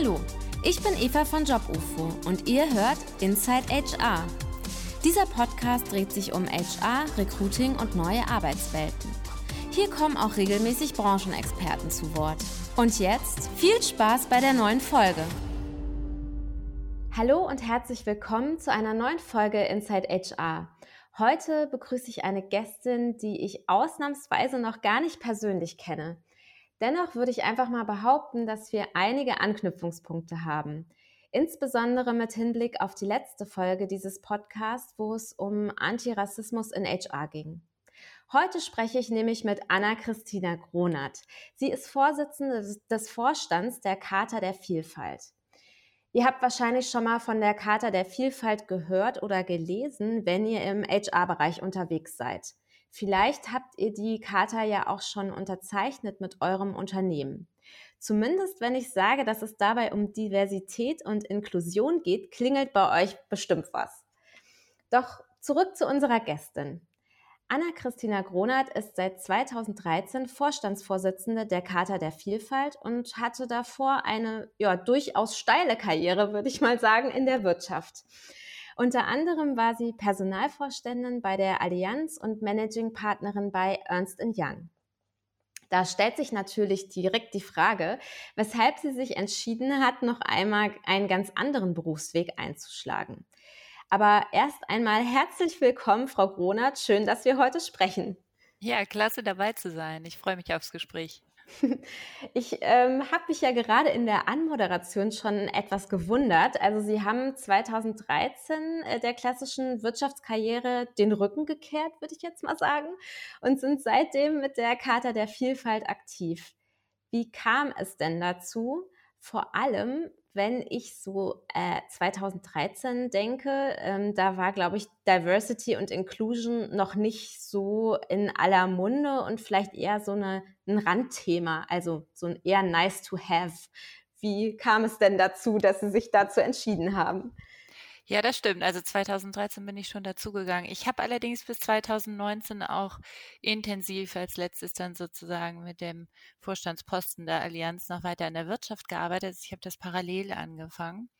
Hallo, ich bin Eva von JobUFO und ihr hört Inside HR. Dieser Podcast dreht sich um HR, Recruiting und neue Arbeitswelten. Hier kommen auch regelmäßig Branchenexperten zu Wort. Und jetzt viel Spaß bei der neuen Folge. Hallo und herzlich willkommen zu einer neuen Folge Inside HR. Heute begrüße ich eine Gästin, die ich ausnahmsweise noch gar nicht persönlich kenne. Dennoch würde ich einfach mal behaupten, dass wir einige Anknüpfungspunkte haben. Insbesondere mit Hinblick auf die letzte Folge dieses Podcasts, wo es um Antirassismus in HR ging. Heute spreche ich nämlich mit Anna-Christina Gronert. Sie ist Vorsitzende des Vorstands der Charta der Vielfalt. Ihr habt wahrscheinlich schon mal von der Charta der Vielfalt gehört oder gelesen, wenn ihr im HR-Bereich unterwegs seid. Vielleicht habt ihr die Charta ja auch schon unterzeichnet mit eurem Unternehmen. Zumindest wenn ich sage, dass es dabei um Diversität und Inklusion geht, klingelt bei euch bestimmt was. Doch zurück zu unserer Gästin. Anna-Christina Gronert ist seit 2013 Vorstandsvorsitzende der Charta der Vielfalt und hatte davor eine ja, durchaus steile Karriere, würde ich mal sagen, in der Wirtschaft. Unter anderem war sie Personalvorständin bei der Allianz und Managing Partnerin bei Ernst Young. Da stellt sich natürlich direkt die Frage, weshalb sie sich entschieden hat, noch einmal einen ganz anderen Berufsweg einzuschlagen. Aber erst einmal herzlich willkommen, Frau Gronert. Schön, dass wir heute sprechen. Ja, klasse dabei zu sein. Ich freue mich aufs Gespräch. Ich ähm, habe mich ja gerade in der Anmoderation schon etwas gewundert. Also Sie haben 2013 äh, der klassischen Wirtschaftskarriere den Rücken gekehrt, würde ich jetzt mal sagen, und sind seitdem mit der Charta der Vielfalt aktiv. Wie kam es denn dazu? Vor allem, wenn ich so äh, 2013 denke, ähm, da war, glaube ich, Diversity und Inclusion noch nicht so in aller Munde und vielleicht eher so eine, ein Randthema, also so ein eher nice to have. Wie kam es denn dazu, dass Sie sich dazu entschieden haben? Ja, das stimmt. Also 2013 bin ich schon dazugegangen. Ich habe allerdings bis 2019 auch intensiv als letztes dann sozusagen mit dem Vorstandsposten der Allianz noch weiter in der Wirtschaft gearbeitet. Ich habe das parallel angefangen.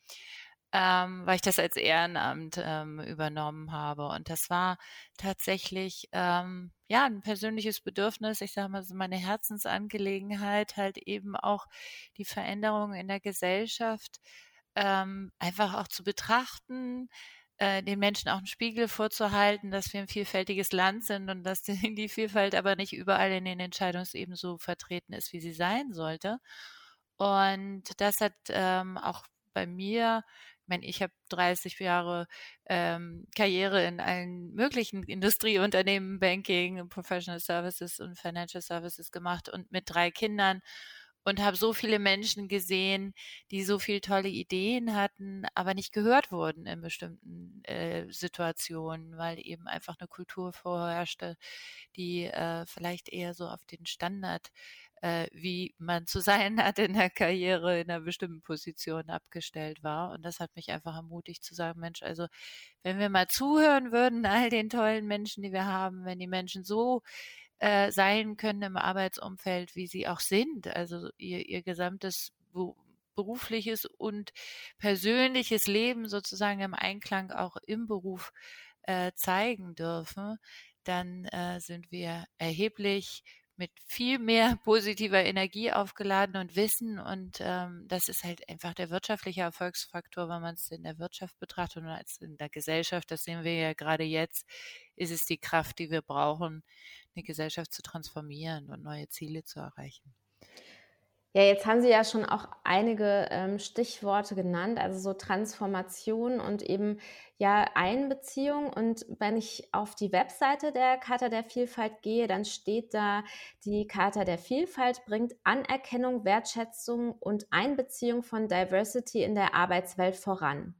Ähm, weil ich das als Ehrenamt ähm, übernommen habe. Und das war tatsächlich ähm, ja ein persönliches Bedürfnis. Ich sage mal, so meine Herzensangelegenheit, halt eben auch die Veränderungen in der Gesellschaft ähm, einfach auch zu betrachten, äh, den Menschen auch einen Spiegel vorzuhalten, dass wir ein vielfältiges Land sind und dass die, die Vielfalt aber nicht überall in den Entscheidungsebenen so vertreten ist, wie sie sein sollte. Und das hat ähm, auch bei mir, ich meine, ich habe 30 Jahre ähm, Karriere in allen möglichen Industrieunternehmen, Banking, Professional Services und Financial Services gemacht und mit drei Kindern und habe so viele Menschen gesehen, die so viele tolle Ideen hatten, aber nicht gehört wurden in bestimmten äh, Situationen, weil eben einfach eine Kultur vorherrschte, die äh, vielleicht eher so auf den Standard, äh, wie man zu sein hat in der Karriere in einer bestimmten Position abgestellt war. Und das hat mich einfach ermutigt zu sagen, Mensch, also wenn wir mal zuhören würden, all den tollen Menschen, die wir haben, wenn die Menschen so äh, sein können im Arbeitsumfeld, wie sie auch sind. Also ihr, ihr gesamtes berufliches und persönliches Leben sozusagen im Einklang auch im Beruf äh, zeigen dürfen, dann äh, sind wir erheblich mit viel mehr positiver Energie aufgeladen und Wissen. Und ähm, das ist halt einfach der wirtschaftliche Erfolgsfaktor, wenn man es in der Wirtschaft betrachtet und als in der Gesellschaft. Das sehen wir ja gerade jetzt, ist es die Kraft, die wir brauchen, eine Gesellschaft zu transformieren und neue Ziele zu erreichen. Ja, jetzt haben Sie ja schon auch einige ähm, Stichworte genannt, also so Transformation und eben ja Einbeziehung. Und wenn ich auf die Webseite der Charta der Vielfalt gehe, dann steht da, die Charta der Vielfalt bringt Anerkennung, Wertschätzung und Einbeziehung von Diversity in der Arbeitswelt voran.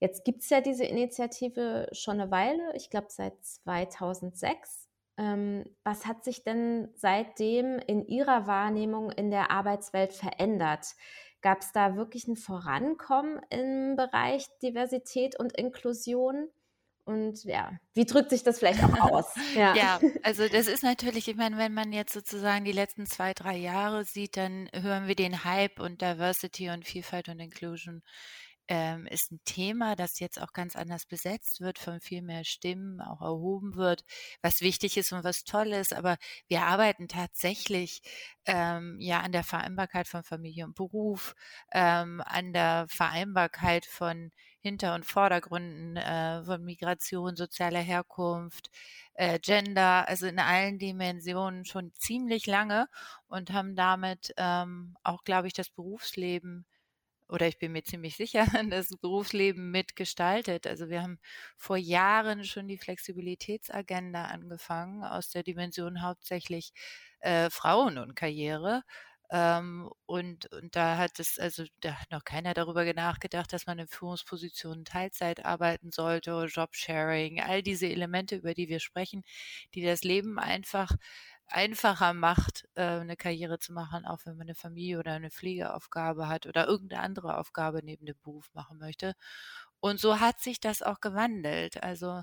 Jetzt gibt's ja diese Initiative schon eine Weile, ich glaube seit 2006. Ähm, was hat sich denn seitdem in Ihrer Wahrnehmung in der Arbeitswelt verändert? Gab es da wirklich ein Vorankommen im Bereich Diversität und Inklusion? Und ja, wie drückt sich das vielleicht auch aus? Ja. ja, also das ist natürlich, ich meine, wenn man jetzt sozusagen die letzten zwei, drei Jahre sieht, dann hören wir den Hype und Diversity und Vielfalt und Inclusion ähm, ist ein Thema, das jetzt auch ganz anders besetzt wird, von viel mehr Stimmen auch erhoben wird, was wichtig ist und was toll ist. Aber wir arbeiten tatsächlich ähm, ja an der Vereinbarkeit von Familie und Beruf, ähm, an der Vereinbarkeit von Hinter- und Vordergründen äh, von Migration, sozialer Herkunft, äh, Gender, also in allen Dimensionen schon ziemlich lange und haben damit ähm, auch, glaube ich, das Berufsleben oder ich bin mir ziemlich sicher, das Berufsleben mitgestaltet. Also wir haben vor Jahren schon die Flexibilitätsagenda angefangen aus der Dimension hauptsächlich äh, Frauen und Karriere. Ähm, und, und da hat es, also da hat noch keiner darüber nachgedacht, dass man in Führungspositionen Teilzeit arbeiten sollte Jobsharing, all diese Elemente, über die wir sprechen, die das Leben einfach einfacher macht, äh, eine Karriere zu machen, auch wenn man eine Familie oder eine Pflegeaufgabe hat oder irgendeine andere Aufgabe neben dem Beruf machen möchte. Und so hat sich das auch gewandelt. Also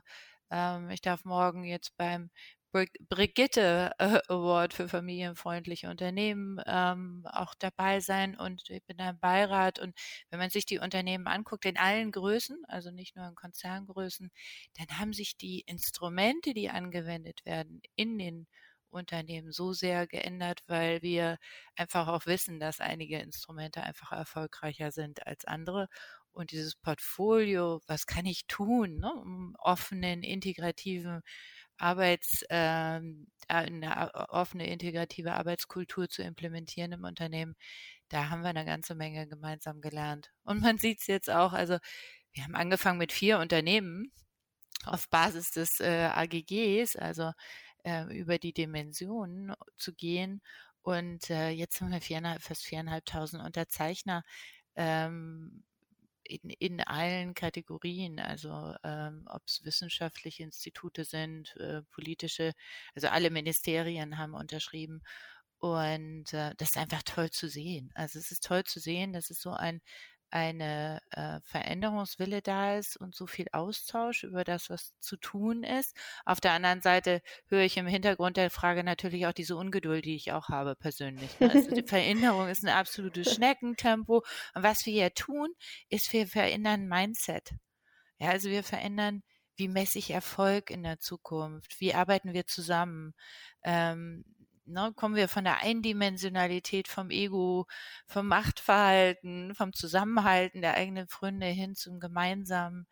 ähm, ich darf morgen jetzt beim Brigitte äh, Award für familienfreundliche Unternehmen ähm, auch dabei sein und ich bin da im Beirat und wenn man sich die Unternehmen anguckt in allen Größen, also nicht nur in Konzerngrößen, dann haben sich die Instrumente, die angewendet werden in den Unternehmen so sehr geändert, weil wir einfach auch wissen, dass einige Instrumente einfach erfolgreicher sind als andere. Und dieses Portfolio, was kann ich tun, ne, um offenen, integrativen Arbeits, äh, eine offene, integrative Arbeitskultur zu implementieren im Unternehmen, da haben wir eine ganze Menge gemeinsam gelernt. Und man sieht es jetzt auch, also wir haben angefangen mit vier Unternehmen auf Basis des äh, AGGs, also äh, über die Dimensionen zu gehen. Und äh, jetzt haben wir viereinhalb, fast viereinhalbtausend Unterzeichner ähm, in, in allen Kategorien, also ähm, ob es wissenschaftliche Institute sind, äh, politische, also alle Ministerien haben unterschrieben. Und äh, das ist einfach toll zu sehen. Also es ist toll zu sehen, dass es so ein eine äh, Veränderungswille da ist und so viel Austausch über das, was zu tun ist. Auf der anderen Seite höre ich im Hintergrund der Frage natürlich auch diese Ungeduld, die ich auch habe persönlich. Ne? Also die Veränderung ist ein absolutes Schneckentempo. Und was wir hier tun, ist, wir verändern Mindset. Ja, also wir verändern, wie messe ich Erfolg in der Zukunft? Wie arbeiten wir zusammen? Ähm, Ne, kommen wir von der Eindimensionalität vom Ego, vom Machtverhalten, vom Zusammenhalten der eigenen Freunde hin zum gemeinsamen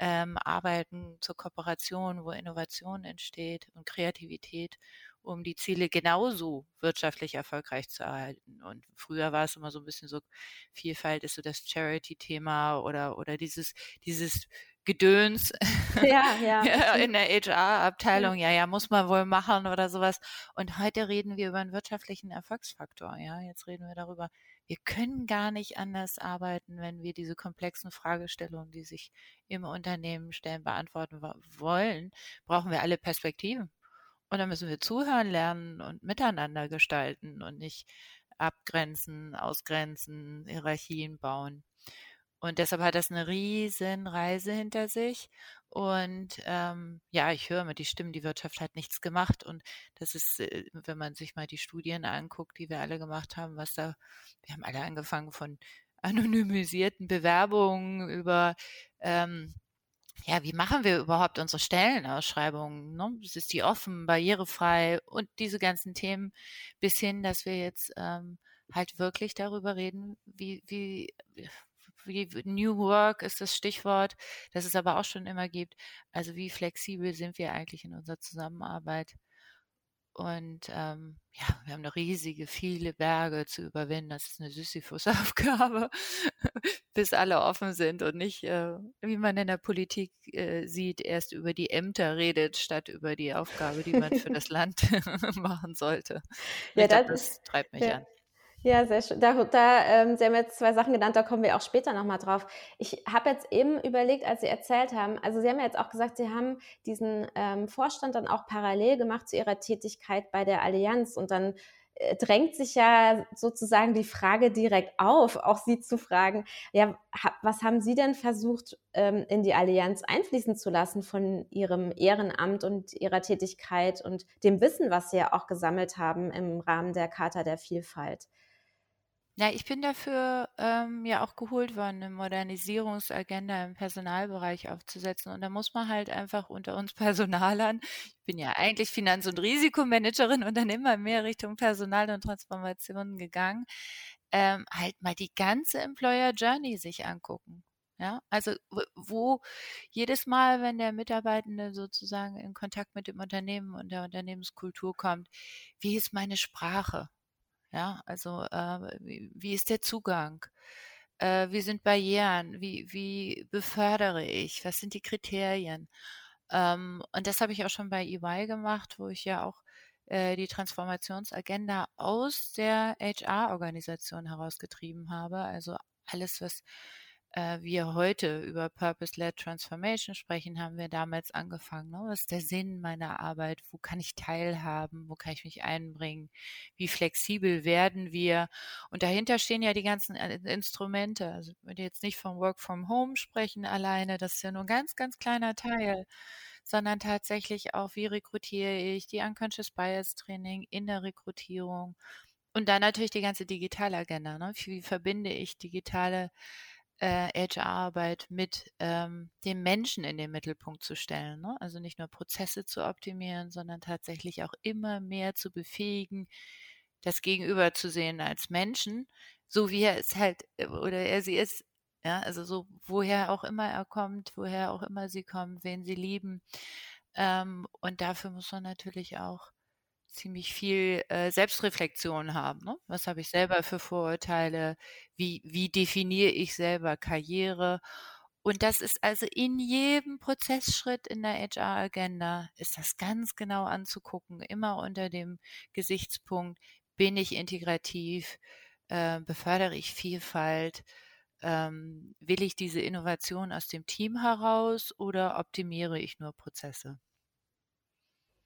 ähm, Arbeiten, zur Kooperation, wo Innovation entsteht und Kreativität, um die Ziele genauso wirtschaftlich erfolgreich zu erhalten. Und früher war es immer so ein bisschen so, Vielfalt ist so das Charity-Thema oder, oder dieses, dieses Gedöns ja, ja. in der HR-Abteilung, ja, ja, muss man wohl machen oder sowas. Und heute reden wir über einen wirtschaftlichen Erfolgsfaktor, ja. Jetzt reden wir darüber, wir können gar nicht anders arbeiten, wenn wir diese komplexen Fragestellungen, die sich im Unternehmen stellen, beantworten wollen, brauchen wir alle Perspektiven. Und dann müssen wir zuhören lernen und miteinander gestalten und nicht abgrenzen, ausgrenzen, Hierarchien bauen. Und deshalb hat das eine riesen Reise hinter sich. Und ähm, ja, ich höre immer die Stimmen, die Wirtschaft hat nichts gemacht. Und das ist, äh, wenn man sich mal die Studien anguckt, die wir alle gemacht haben, was da, wir haben alle angefangen von anonymisierten Bewerbungen über ähm, ja, wie machen wir überhaupt unsere Stellenausschreibungen? Ne? Ist die offen, barrierefrei und diese ganzen Themen bis hin, dass wir jetzt ähm, halt wirklich darüber reden, wie, wie, wie New Work ist das Stichwort, das es aber auch schon immer gibt. Also wie flexibel sind wir eigentlich in unserer Zusammenarbeit? Und ähm, ja, wir haben noch riesige, viele Berge zu überwinden. Das ist eine Sisyphus-Aufgabe, bis alle offen sind und nicht, äh, wie man in der Politik äh, sieht, erst über die Ämter redet, statt über die Aufgabe, die man für das Land machen sollte. Ja, das, das, treibt mich ja. an. Ja, sehr schön. Da, da ähm, Sie haben jetzt zwei Sachen genannt, da kommen wir auch später nochmal drauf. Ich habe jetzt eben überlegt, als Sie erzählt haben, also Sie haben ja jetzt auch gesagt, Sie haben diesen ähm, Vorstand dann auch parallel gemacht zu Ihrer Tätigkeit bei der Allianz und dann äh, drängt sich ja sozusagen die Frage direkt auf, auch Sie zu fragen, ja, was haben Sie denn versucht, ähm, in die Allianz einfließen zu lassen von Ihrem Ehrenamt und Ihrer Tätigkeit und dem Wissen, was Sie ja auch gesammelt haben im Rahmen der Charta der Vielfalt? Ja, ich bin dafür ähm, ja auch geholt worden, eine Modernisierungsagenda im Personalbereich aufzusetzen. Und da muss man halt einfach unter uns Personalern, ich bin ja eigentlich Finanz- und Risikomanagerin und dann immer mehr Richtung Personal und Transformationen gegangen, ähm, halt mal die ganze Employer Journey sich angucken. Ja, also wo jedes Mal, wenn der Mitarbeitende sozusagen in Kontakt mit dem Unternehmen und der Unternehmenskultur kommt, wie ist meine Sprache? Ja, also äh, wie, ist der Zugang? Äh, wie sind Barrieren? Wie, wie befördere ich? Was sind die Kriterien? Ähm, und das habe ich auch schon bei EY gemacht, wo ich ja auch äh, die Transformationsagenda aus der HR-Organisation herausgetrieben habe. Also alles, was äh, wir heute über Purpose-Led Transformation sprechen, haben wir damals angefangen. Ne? Was ist der Sinn meiner Arbeit? Wo kann ich teilhaben? Wo kann ich mich einbringen? Wie flexibel werden wir? Und dahinter stehen ja die ganzen äh, Instrumente. Also ich würde jetzt nicht vom Work from Home sprechen alleine, das ist ja nur ein ganz, ganz kleiner Teil sondern tatsächlich auch, wie rekrutiere ich, die Unconscious Bias Training in der Rekrutierung und dann natürlich die ganze Digitalagenda. Ne? Wie verbinde ich digitale äh, HR-Arbeit mit ähm, dem Menschen in den Mittelpunkt zu stellen. Ne? Also nicht nur Prozesse zu optimieren, sondern tatsächlich auch immer mehr zu befähigen, das Gegenüber zu sehen als Menschen, so wie er es halt äh, oder er sie ist. Ja, also so woher auch immer er kommt, woher auch immer sie kommen, wen sie lieben. Ähm, und dafür muss man natürlich auch ziemlich viel äh, Selbstreflexion haben. Ne? Was habe ich selber für Vorurteile? Wie, wie definiere ich selber Karriere? Und das ist also in jedem Prozessschritt in der HR-Agenda, ist das ganz genau anzugucken, immer unter dem Gesichtspunkt, bin ich integrativ, äh, befördere ich Vielfalt, ähm, will ich diese Innovation aus dem Team heraus oder optimiere ich nur Prozesse?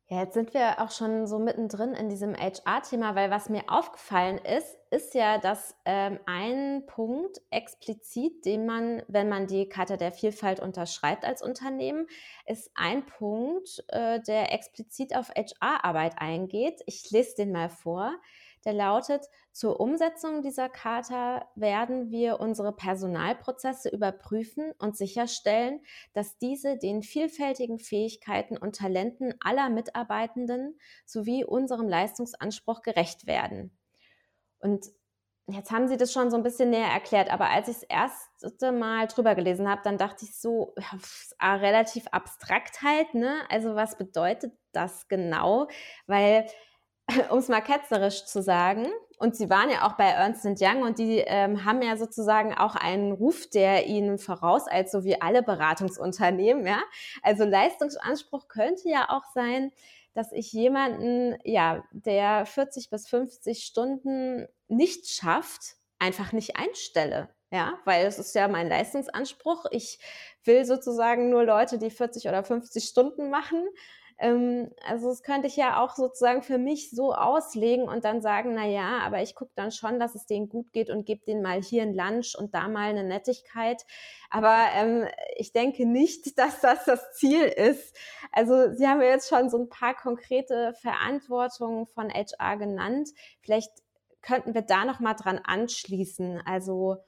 Ja, jetzt sind wir auch schon so mittendrin in diesem HR-Thema, weil was mir aufgefallen ist, ist ja, dass ähm, ein Punkt explizit, den man, wenn man die Karte der Vielfalt unterschreibt als Unternehmen, ist ein Punkt, äh, der explizit auf HR-Arbeit eingeht. Ich lese den mal vor der lautet, zur Umsetzung dieser Charta werden wir unsere Personalprozesse überprüfen und sicherstellen, dass diese den vielfältigen Fähigkeiten und Talenten aller Mitarbeitenden sowie unserem Leistungsanspruch gerecht werden. Und Jetzt haben Sie das schon so ein bisschen näher erklärt, aber als ich das erste Mal drüber gelesen habe, dann dachte ich so, ja, relativ abstrakt halt, ne? Also was bedeutet das genau? Weil um es mal ketzerisch zu sagen, und sie waren ja auch bei Ernst Young und die ähm, haben ja sozusagen auch einen Ruf, der ihnen vorauseilt, so wie alle Beratungsunternehmen, ja. Also Leistungsanspruch könnte ja auch sein, dass ich jemanden, ja, der 40 bis 50 Stunden nicht schafft, einfach nicht einstelle. Ja, weil es ist ja mein Leistungsanspruch. Ich will sozusagen nur Leute, die 40 oder 50 Stunden machen. Ähm, also das könnte ich ja auch sozusagen für mich so auslegen und dann sagen, na ja, aber ich gucke dann schon, dass es denen gut geht und gebe denen mal hier ein Lunch und da mal eine Nettigkeit. Aber ähm, ich denke nicht, dass das das Ziel ist. Also Sie haben ja jetzt schon so ein paar konkrete Verantwortungen von HR genannt. Vielleicht könnten wir da noch mal dran anschließen. Also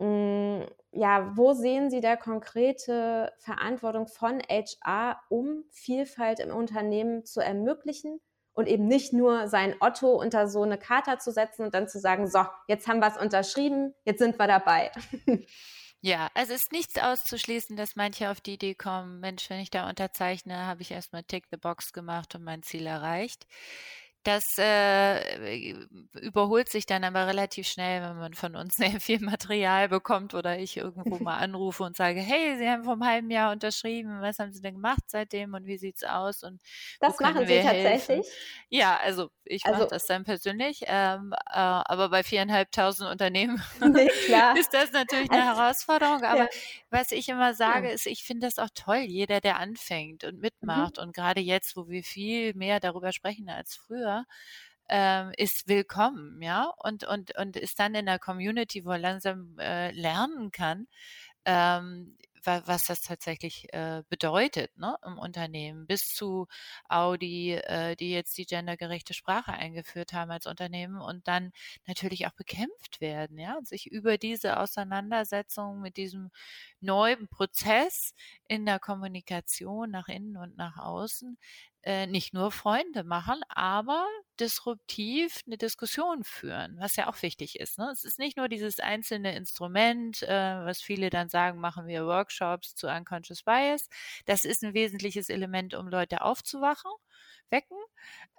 Mm, ja, wo sehen Sie da konkrete Verantwortung von HR, um Vielfalt im Unternehmen zu ermöglichen und eben nicht nur sein Otto unter so eine Charta zu setzen und dann zu sagen, so, jetzt haben wir es unterschrieben, jetzt sind wir dabei. Ja, also es ist nichts auszuschließen, dass manche auf die Idee kommen, Mensch, wenn ich da unterzeichne, habe ich erstmal Tick the Box gemacht und mein Ziel erreicht. Das äh, überholt sich dann aber relativ schnell, wenn man von uns sehr viel Material bekommt oder ich irgendwo mal anrufe und sage, hey, Sie haben vor einem halben Jahr unterschrieben, was haben Sie denn gemacht seitdem und wie sieht's aus und das machen Sie tatsächlich? Ja, also ich also, mache das dann persönlich, ähm, äh, aber bei viereinhalbtausend Unternehmen nee, ist das natürlich eine also, Herausforderung. Aber ja. was ich immer sage, ja. ist, ich finde das auch toll, jeder, der anfängt und mhm. mitmacht mhm. und gerade jetzt, wo wir viel mehr darüber sprechen als früher, ähm, ist willkommen, ja, und, und, und ist dann in der Community, wo er langsam äh, lernen kann, ähm, was das tatsächlich äh, bedeutet ne, im Unternehmen, bis zu Audi, äh, die jetzt die gendergerechte Sprache eingeführt haben als Unternehmen und dann natürlich auch bekämpft werden, ja, und sich über diese Auseinandersetzung mit diesem neuen Prozess in der Kommunikation nach innen und nach außen äh, nicht nur Freunde machen, aber disruptiv eine Diskussion führen, was ja auch wichtig ist. Ne? Es ist nicht nur dieses einzelne Instrument, äh, was viele dann sagen, machen wir Workshops zu Unconscious Bias. Das ist ein wesentliches Element, um Leute aufzuwachen, wecken.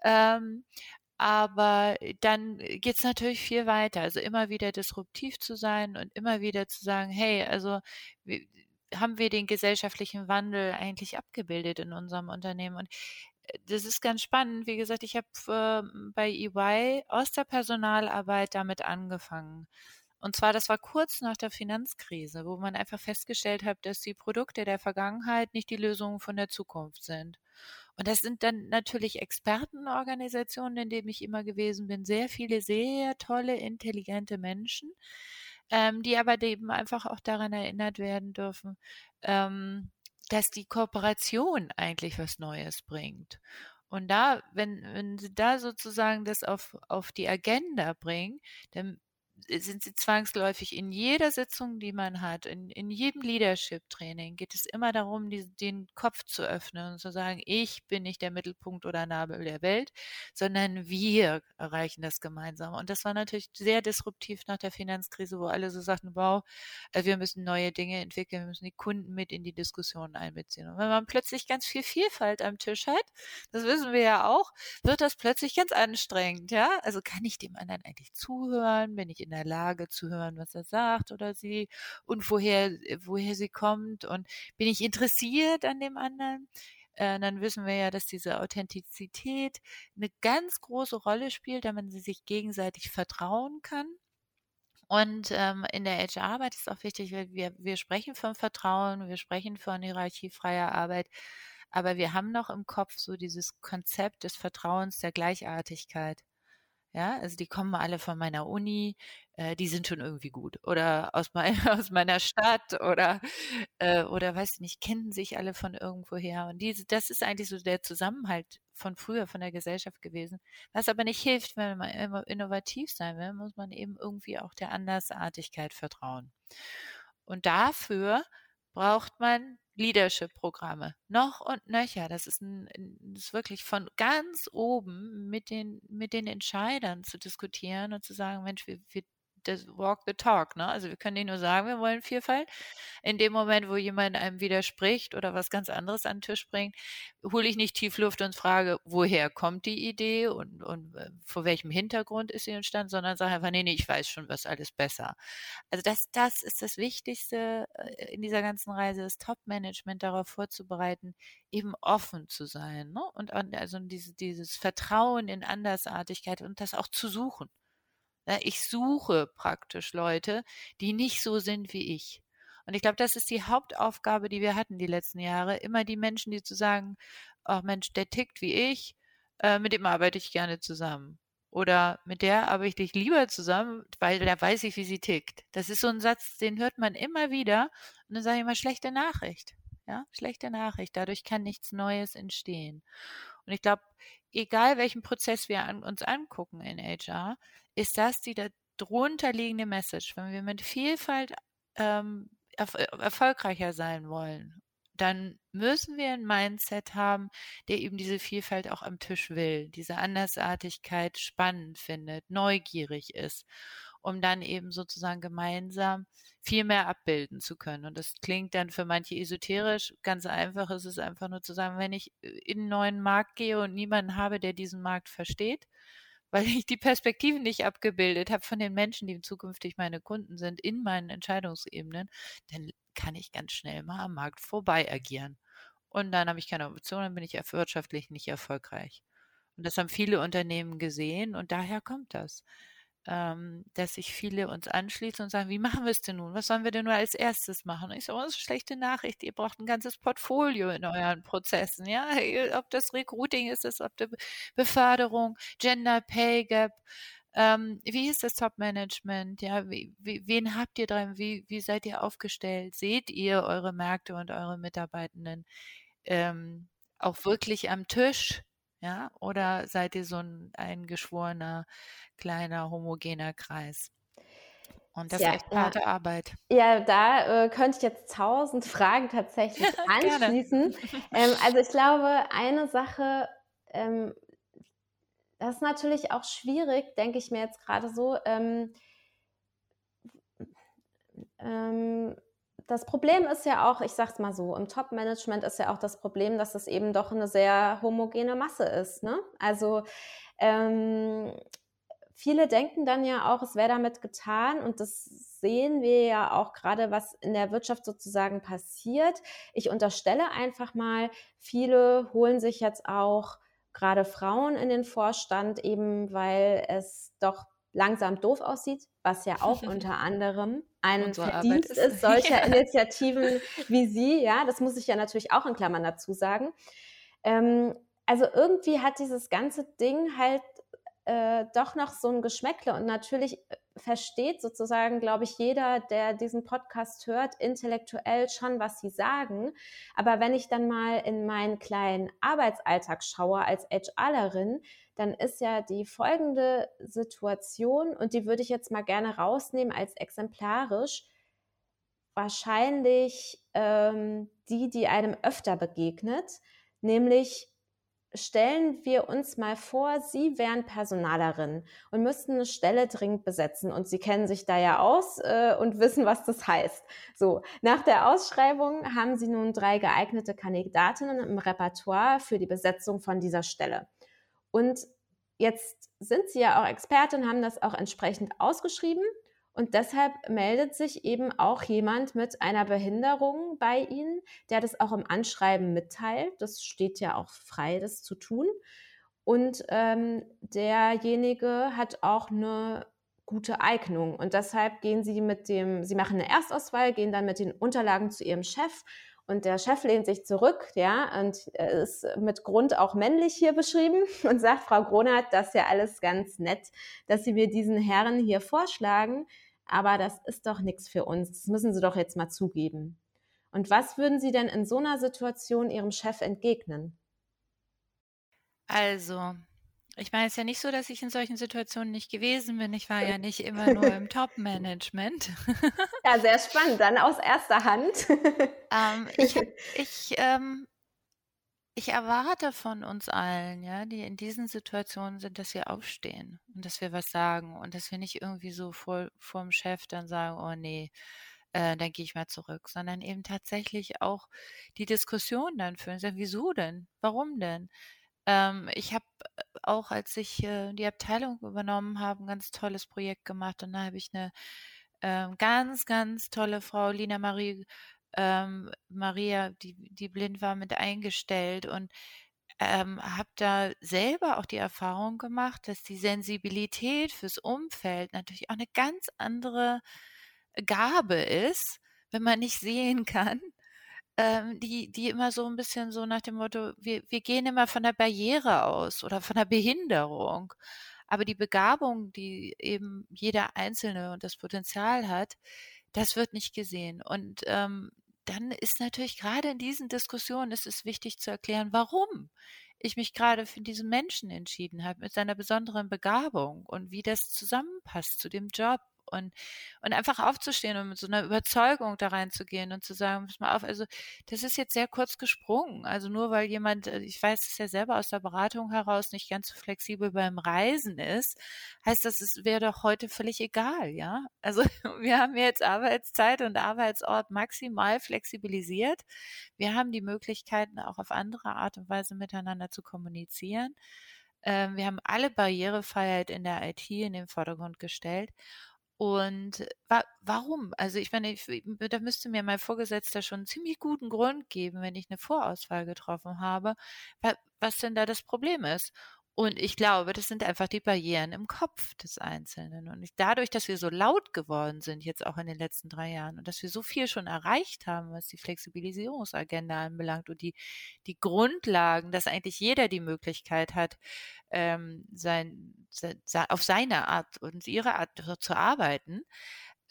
Ähm, aber dann geht es natürlich viel weiter. Also immer wieder disruptiv zu sein und immer wieder zu sagen, hey, also haben wir den gesellschaftlichen Wandel eigentlich abgebildet in unserem Unternehmen? Und das ist ganz spannend. Wie gesagt, ich habe äh, bei EY aus der Personalarbeit damit angefangen. Und zwar, das war kurz nach der Finanzkrise, wo man einfach festgestellt hat, dass die Produkte der Vergangenheit nicht die Lösungen von der Zukunft sind. Und das sind dann natürlich Expertenorganisationen, in denen ich immer gewesen bin, sehr viele sehr tolle, intelligente Menschen, ähm, die aber eben einfach auch daran erinnert werden dürfen, ähm, dass die Kooperation eigentlich was Neues bringt. Und da, wenn, wenn sie da sozusagen das auf, auf die Agenda bringen, dann sind sie zwangsläufig in jeder Sitzung, die man hat, in, in jedem Leadership-Training geht es immer darum, die, den Kopf zu öffnen und zu sagen, ich bin nicht der Mittelpunkt oder Nabel der Welt, sondern wir erreichen das gemeinsam. Und das war natürlich sehr disruptiv nach der Finanzkrise, wo alle so sagten, wow, äh, wir müssen neue Dinge entwickeln, wir müssen die Kunden mit in die Diskussion einbeziehen. Und wenn man plötzlich ganz viel Vielfalt am Tisch hat, das wissen wir ja auch, wird das plötzlich ganz anstrengend, ja? Also kann ich dem anderen eigentlich zuhören, bin ich in der Lage zu hören, was er sagt oder sie und woher, woher sie kommt und bin ich interessiert an dem anderen? Äh, dann wissen wir ja, dass diese Authentizität eine ganz große Rolle spielt, da man sie sich gegenseitig vertrauen kann. Und ähm, in der HR-Arbeit ist auch wichtig, wir, wir sprechen von Vertrauen, wir sprechen von hierarchiefreier Arbeit, aber wir haben noch im Kopf so dieses Konzept des Vertrauens der Gleichartigkeit. Ja, also die kommen alle von meiner Uni, äh, die sind schon irgendwie gut. Oder aus, mein, aus meiner Stadt oder, äh, oder weiß nicht, kennen sich alle von irgendwoher. Und diese, das ist eigentlich so der Zusammenhalt von früher, von der Gesellschaft gewesen. Was aber nicht hilft, wenn man immer innovativ sein will, muss man eben irgendwie auch der Andersartigkeit vertrauen. Und dafür braucht man Leadership-Programme. Noch und nöcher. Das ist, ein, ist wirklich von ganz oben mit den, mit den Entscheidern zu diskutieren und zu sagen, Mensch, wir, wir das Walk the Talk. Ne? Also wir können nicht nur sagen, wir wollen Vielfalt. In dem Moment, wo jemand einem widerspricht oder was ganz anderes an den Tisch bringt, hole ich nicht tief Luft und frage, woher kommt die Idee und, und äh, vor welchem Hintergrund ist sie entstanden, sondern sage einfach, nee, nee, ich weiß schon, was alles besser. Also das, das ist das Wichtigste äh, in dieser ganzen Reise, das Top-Management darauf vorzubereiten, eben offen zu sein. Ne? Und also diese, dieses Vertrauen in Andersartigkeit und das auch zu suchen. Ich suche praktisch Leute, die nicht so sind wie ich. Und ich glaube, das ist die Hauptaufgabe, die wir hatten die letzten Jahre. Immer die Menschen, die zu sagen, ach Mensch, der tickt wie ich, äh, mit dem arbeite ich gerne zusammen. Oder mit der arbeite ich lieber zusammen, weil da weiß ich, wie sie tickt. Das ist so ein Satz, den hört man immer wieder. Und dann sage ich immer, schlechte Nachricht. Ja, schlechte Nachricht. Dadurch kann nichts Neues entstehen. Und ich glaube, egal welchen Prozess wir an, uns angucken in HR, ist das die darunter liegende Message. Wenn wir mit Vielfalt ähm, erf erfolgreicher sein wollen, dann müssen wir ein Mindset haben, der eben diese Vielfalt auch am Tisch will, diese Andersartigkeit spannend findet, neugierig ist, um dann eben sozusagen gemeinsam viel mehr abbilden zu können. Und das klingt dann für manche esoterisch. Ganz einfach ist es einfach nur zu sagen, wenn ich in einen neuen Markt gehe und niemanden habe, der diesen Markt versteht, weil ich die Perspektiven nicht abgebildet habe von den Menschen, die zukünftig meine Kunden sind, in meinen Entscheidungsebenen, dann kann ich ganz schnell mal am Markt vorbei agieren. Und dann habe ich keine Option, dann bin ich wirtschaftlich nicht erfolgreich. Und das haben viele Unternehmen gesehen und daher kommt das. Ähm, dass sich viele uns anschließen und sagen, wie machen wir es denn nun? Was sollen wir denn nur als erstes machen? Und ich sage, oh, das ist eine schlechte Nachricht. Ihr braucht ein ganzes Portfolio in euren Prozessen. Ja, ob das Recruiting ist, ist ob die Beförderung, Gender Pay Gap. Ähm, wie ist das Top-Management? Ja, wie, wie, wen habt ihr drin? Wie, wie seid ihr aufgestellt? Seht ihr eure Märkte und eure Mitarbeitenden ähm, auch wirklich am Tisch? Ja, oder seid ihr so ein eingeschworener, kleiner, homogener Kreis? Und das ja, ist echt harte ja. Arbeit. Ja, da äh, könnte ich jetzt tausend Fragen tatsächlich anschließen. ähm, also ich glaube, eine Sache, ähm, das ist natürlich auch schwierig, denke ich mir jetzt gerade so. Ähm, ähm das Problem ist ja auch, ich sag's mal so, im Top-Management ist ja auch das Problem, dass es eben doch eine sehr homogene Masse ist. Ne? Also ähm, viele denken dann ja auch, es wäre damit getan und das sehen wir ja auch gerade, was in der Wirtschaft sozusagen passiert. Ich unterstelle einfach mal, viele holen sich jetzt auch gerade Frauen in den Vorstand, eben weil es doch langsam doof aussieht, was ja auch unter anderem ein Verdienst ist, ist solcher ja. Initiativen wie Sie. Ja, das muss ich ja natürlich auch in Klammern dazu sagen. Ähm, also irgendwie hat dieses ganze Ding halt äh, doch noch so ein Geschmäckle und natürlich äh, versteht sozusagen, glaube ich, jeder, der diesen Podcast hört, intellektuell schon, was sie sagen. Aber wenn ich dann mal in meinen kleinen Arbeitsalltag schaue als HRlerin, dann ist ja die folgende Situation, und die würde ich jetzt mal gerne rausnehmen als exemplarisch, wahrscheinlich ähm, die, die einem öfter begegnet, nämlich stellen wir uns mal vor, Sie wären Personalerin und müssten eine Stelle dringend besetzen und Sie kennen sich da ja aus äh, und wissen, was das heißt. So, nach der Ausschreibung haben Sie nun drei geeignete Kandidatinnen im Repertoire für die Besetzung von dieser Stelle. Und jetzt sind Sie ja auch Expertin, haben das auch entsprechend ausgeschrieben und deshalb meldet sich eben auch jemand mit einer Behinderung bei Ihnen, der das auch im Anschreiben mitteilt. Das steht ja auch frei, das zu tun. Und ähm, derjenige hat auch eine gute Eignung. Und deshalb gehen Sie mit dem, Sie machen eine Erstauswahl, gehen dann mit den Unterlagen zu Ihrem Chef und der Chef lehnt sich zurück, ja, und ist mit Grund auch männlich hier beschrieben und sagt, Frau Gronert, das ist ja alles ganz nett, dass Sie mir diesen Herren hier vorschlagen, aber das ist doch nichts für uns. Das müssen Sie doch jetzt mal zugeben. Und was würden Sie denn in so einer Situation Ihrem Chef entgegnen? Also, ich meine, es ist ja nicht so, dass ich in solchen Situationen nicht gewesen bin. Ich war ja nicht immer nur im Top-Management. Ja, sehr spannend. Dann aus erster Hand. Ähm, ich, ich, ähm, ich erwarte von uns allen, ja, die in diesen Situationen sind, dass wir aufstehen und dass wir was sagen und dass wir nicht irgendwie so vor, vor dem Chef dann sagen, oh nee, äh, dann gehe ich mal zurück, sondern eben tatsächlich auch die Diskussion dann führen. Sagen, wieso denn? Warum denn? Ähm, ich habe äh, auch, als ich äh, die Abteilung übernommen habe, ein ganz tolles Projekt gemacht und da habe ich eine ähm, ganz, ganz tolle Frau, Lina Marie ähm, Maria, die, die blind war, mit eingestellt und ähm, habe da selber auch die Erfahrung gemacht, dass die Sensibilität fürs Umfeld natürlich auch eine ganz andere Gabe ist, wenn man nicht sehen kann, ähm, die, die immer so ein bisschen so nach dem Motto, wir, wir gehen immer von der Barriere aus oder von der Behinderung. Aber die Begabung, die eben jeder Einzelne und das Potenzial hat, das wird nicht gesehen. Und ähm, dann ist natürlich gerade in diesen Diskussionen ist es wichtig zu erklären, warum ich mich gerade für diesen Menschen entschieden habe mit seiner besonderen Begabung und wie das zusammenpasst zu dem Job und, und einfach aufzustehen und mit so einer Überzeugung da reinzugehen und zu sagen, pass mal auf, also das ist jetzt sehr kurz gesprungen. Also nur weil jemand, äh, ich weiß es ja selber aus der Beratung heraus, nicht ganz so flexibel beim Reisen ist, heißt das, es wäre doch heute völlig egal, ja. Also wir haben jetzt Arbeitszeit und Arbeitsort maximal flexibilisiert. Wir haben die Möglichkeiten auch auf andere Art und Weise miteinander zu kommunizieren. Ähm, wir haben alle Barrierefreiheit in der IT in den Vordergrund gestellt. Und wa warum? Also ich meine, ich, da müsste mir mein Vorgesetzter schon einen ziemlich guten Grund geben, wenn ich eine Vorauswahl getroffen habe, wa was denn da das Problem ist. Und ich glaube, das sind einfach die Barrieren im Kopf des Einzelnen. Und dadurch, dass wir so laut geworden sind, jetzt auch in den letzten drei Jahren, und dass wir so viel schon erreicht haben, was die Flexibilisierungsagenda anbelangt und die, die Grundlagen, dass eigentlich jeder die Möglichkeit hat, ähm, sein, sein, auf seine Art und ihre Art zu arbeiten,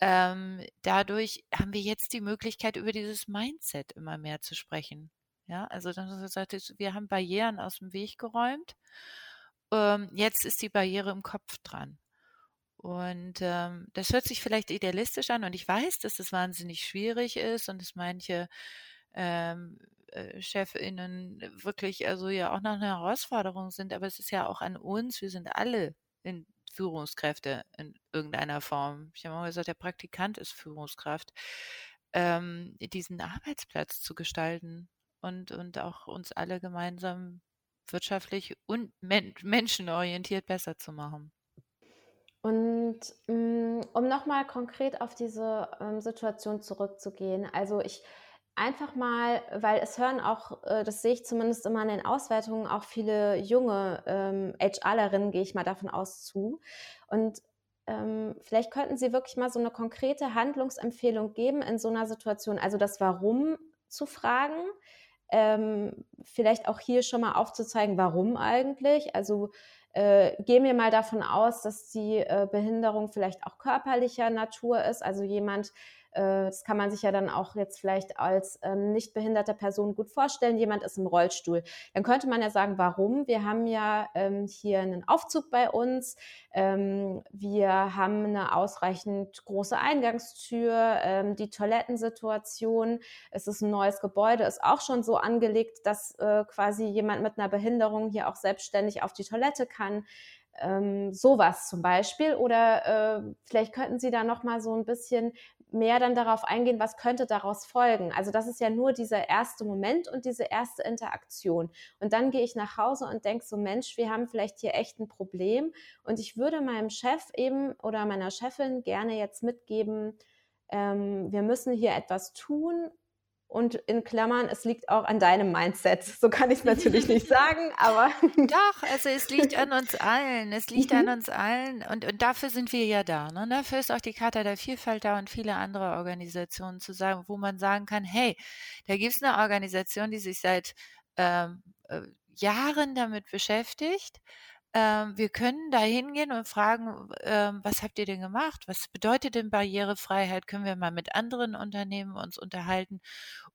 ähm, dadurch haben wir jetzt die Möglichkeit, über dieses Mindset immer mehr zu sprechen. Ja, also dann gesagt, wir haben Barrieren aus dem Weg geräumt ähm, jetzt ist die Barriere im Kopf dran. Und ähm, das hört sich vielleicht idealistisch an und ich weiß, dass das wahnsinnig schwierig ist und dass manche ähm, äh, ChefInnen wirklich also ja auch noch eine Herausforderung sind, aber es ist ja auch an uns, wir sind alle in Führungskräfte in irgendeiner Form. Ich habe mal gesagt, der Praktikant ist Führungskraft, ähm, diesen Arbeitsplatz zu gestalten und, und auch uns alle gemeinsam wirtschaftlich und men menschenorientiert besser zu machen. Und mm, um nochmal konkret auf diese ähm, Situation zurückzugehen, also ich einfach mal, weil es hören auch, äh, das sehe ich zumindest immer in den Auswertungen, auch viele junge ähm, HRlerinnen, gehe ich mal davon aus, zu. Und ähm, vielleicht könnten Sie wirklich mal so eine konkrete Handlungsempfehlung geben in so einer Situation, also das Warum zu fragen, ähm, vielleicht auch hier schon mal aufzuzeigen, warum eigentlich. Also äh, gehen wir mal davon aus, dass die äh, Behinderung vielleicht auch körperlicher Natur ist. Also jemand das kann man sich ja dann auch jetzt vielleicht als ähm, nicht behinderte Person gut vorstellen. Jemand ist im Rollstuhl. Dann könnte man ja sagen, warum? Wir haben ja ähm, hier einen Aufzug bei uns. Ähm, wir haben eine ausreichend große Eingangstür. Ähm, die Toilettensituation, es ist ein neues Gebäude, ist auch schon so angelegt, dass äh, quasi jemand mit einer Behinderung hier auch selbstständig auf die Toilette kann ähm, sowas zum Beispiel. Oder äh, vielleicht könnten Sie da noch mal so ein bisschen mehr dann darauf eingehen, was könnte daraus folgen. Also das ist ja nur dieser erste Moment und diese erste Interaktion. Und dann gehe ich nach Hause und denke so, Mensch, wir haben vielleicht hier echt ein Problem. Und ich würde meinem Chef eben oder meiner Chefin gerne jetzt mitgeben, ähm, wir müssen hier etwas tun und in Klammern, es liegt auch an deinem Mindset. So kann ich es natürlich nicht sagen, aber. Doch, also es liegt an uns allen. Es liegt an mhm. uns allen. Und, und dafür sind wir ja da. Ne? Dafür ist auch die Charta der Vielfalt da und viele andere Organisationen zu sagen, wo man sagen kann, hey, da gibt es eine Organisation, die sich seit ähm, äh, Jahren damit beschäftigt ähm, wir können da hingehen und fragen, ähm, was habt ihr denn gemacht? Was bedeutet denn Barrierefreiheit? Können wir mal mit anderen Unternehmen uns unterhalten?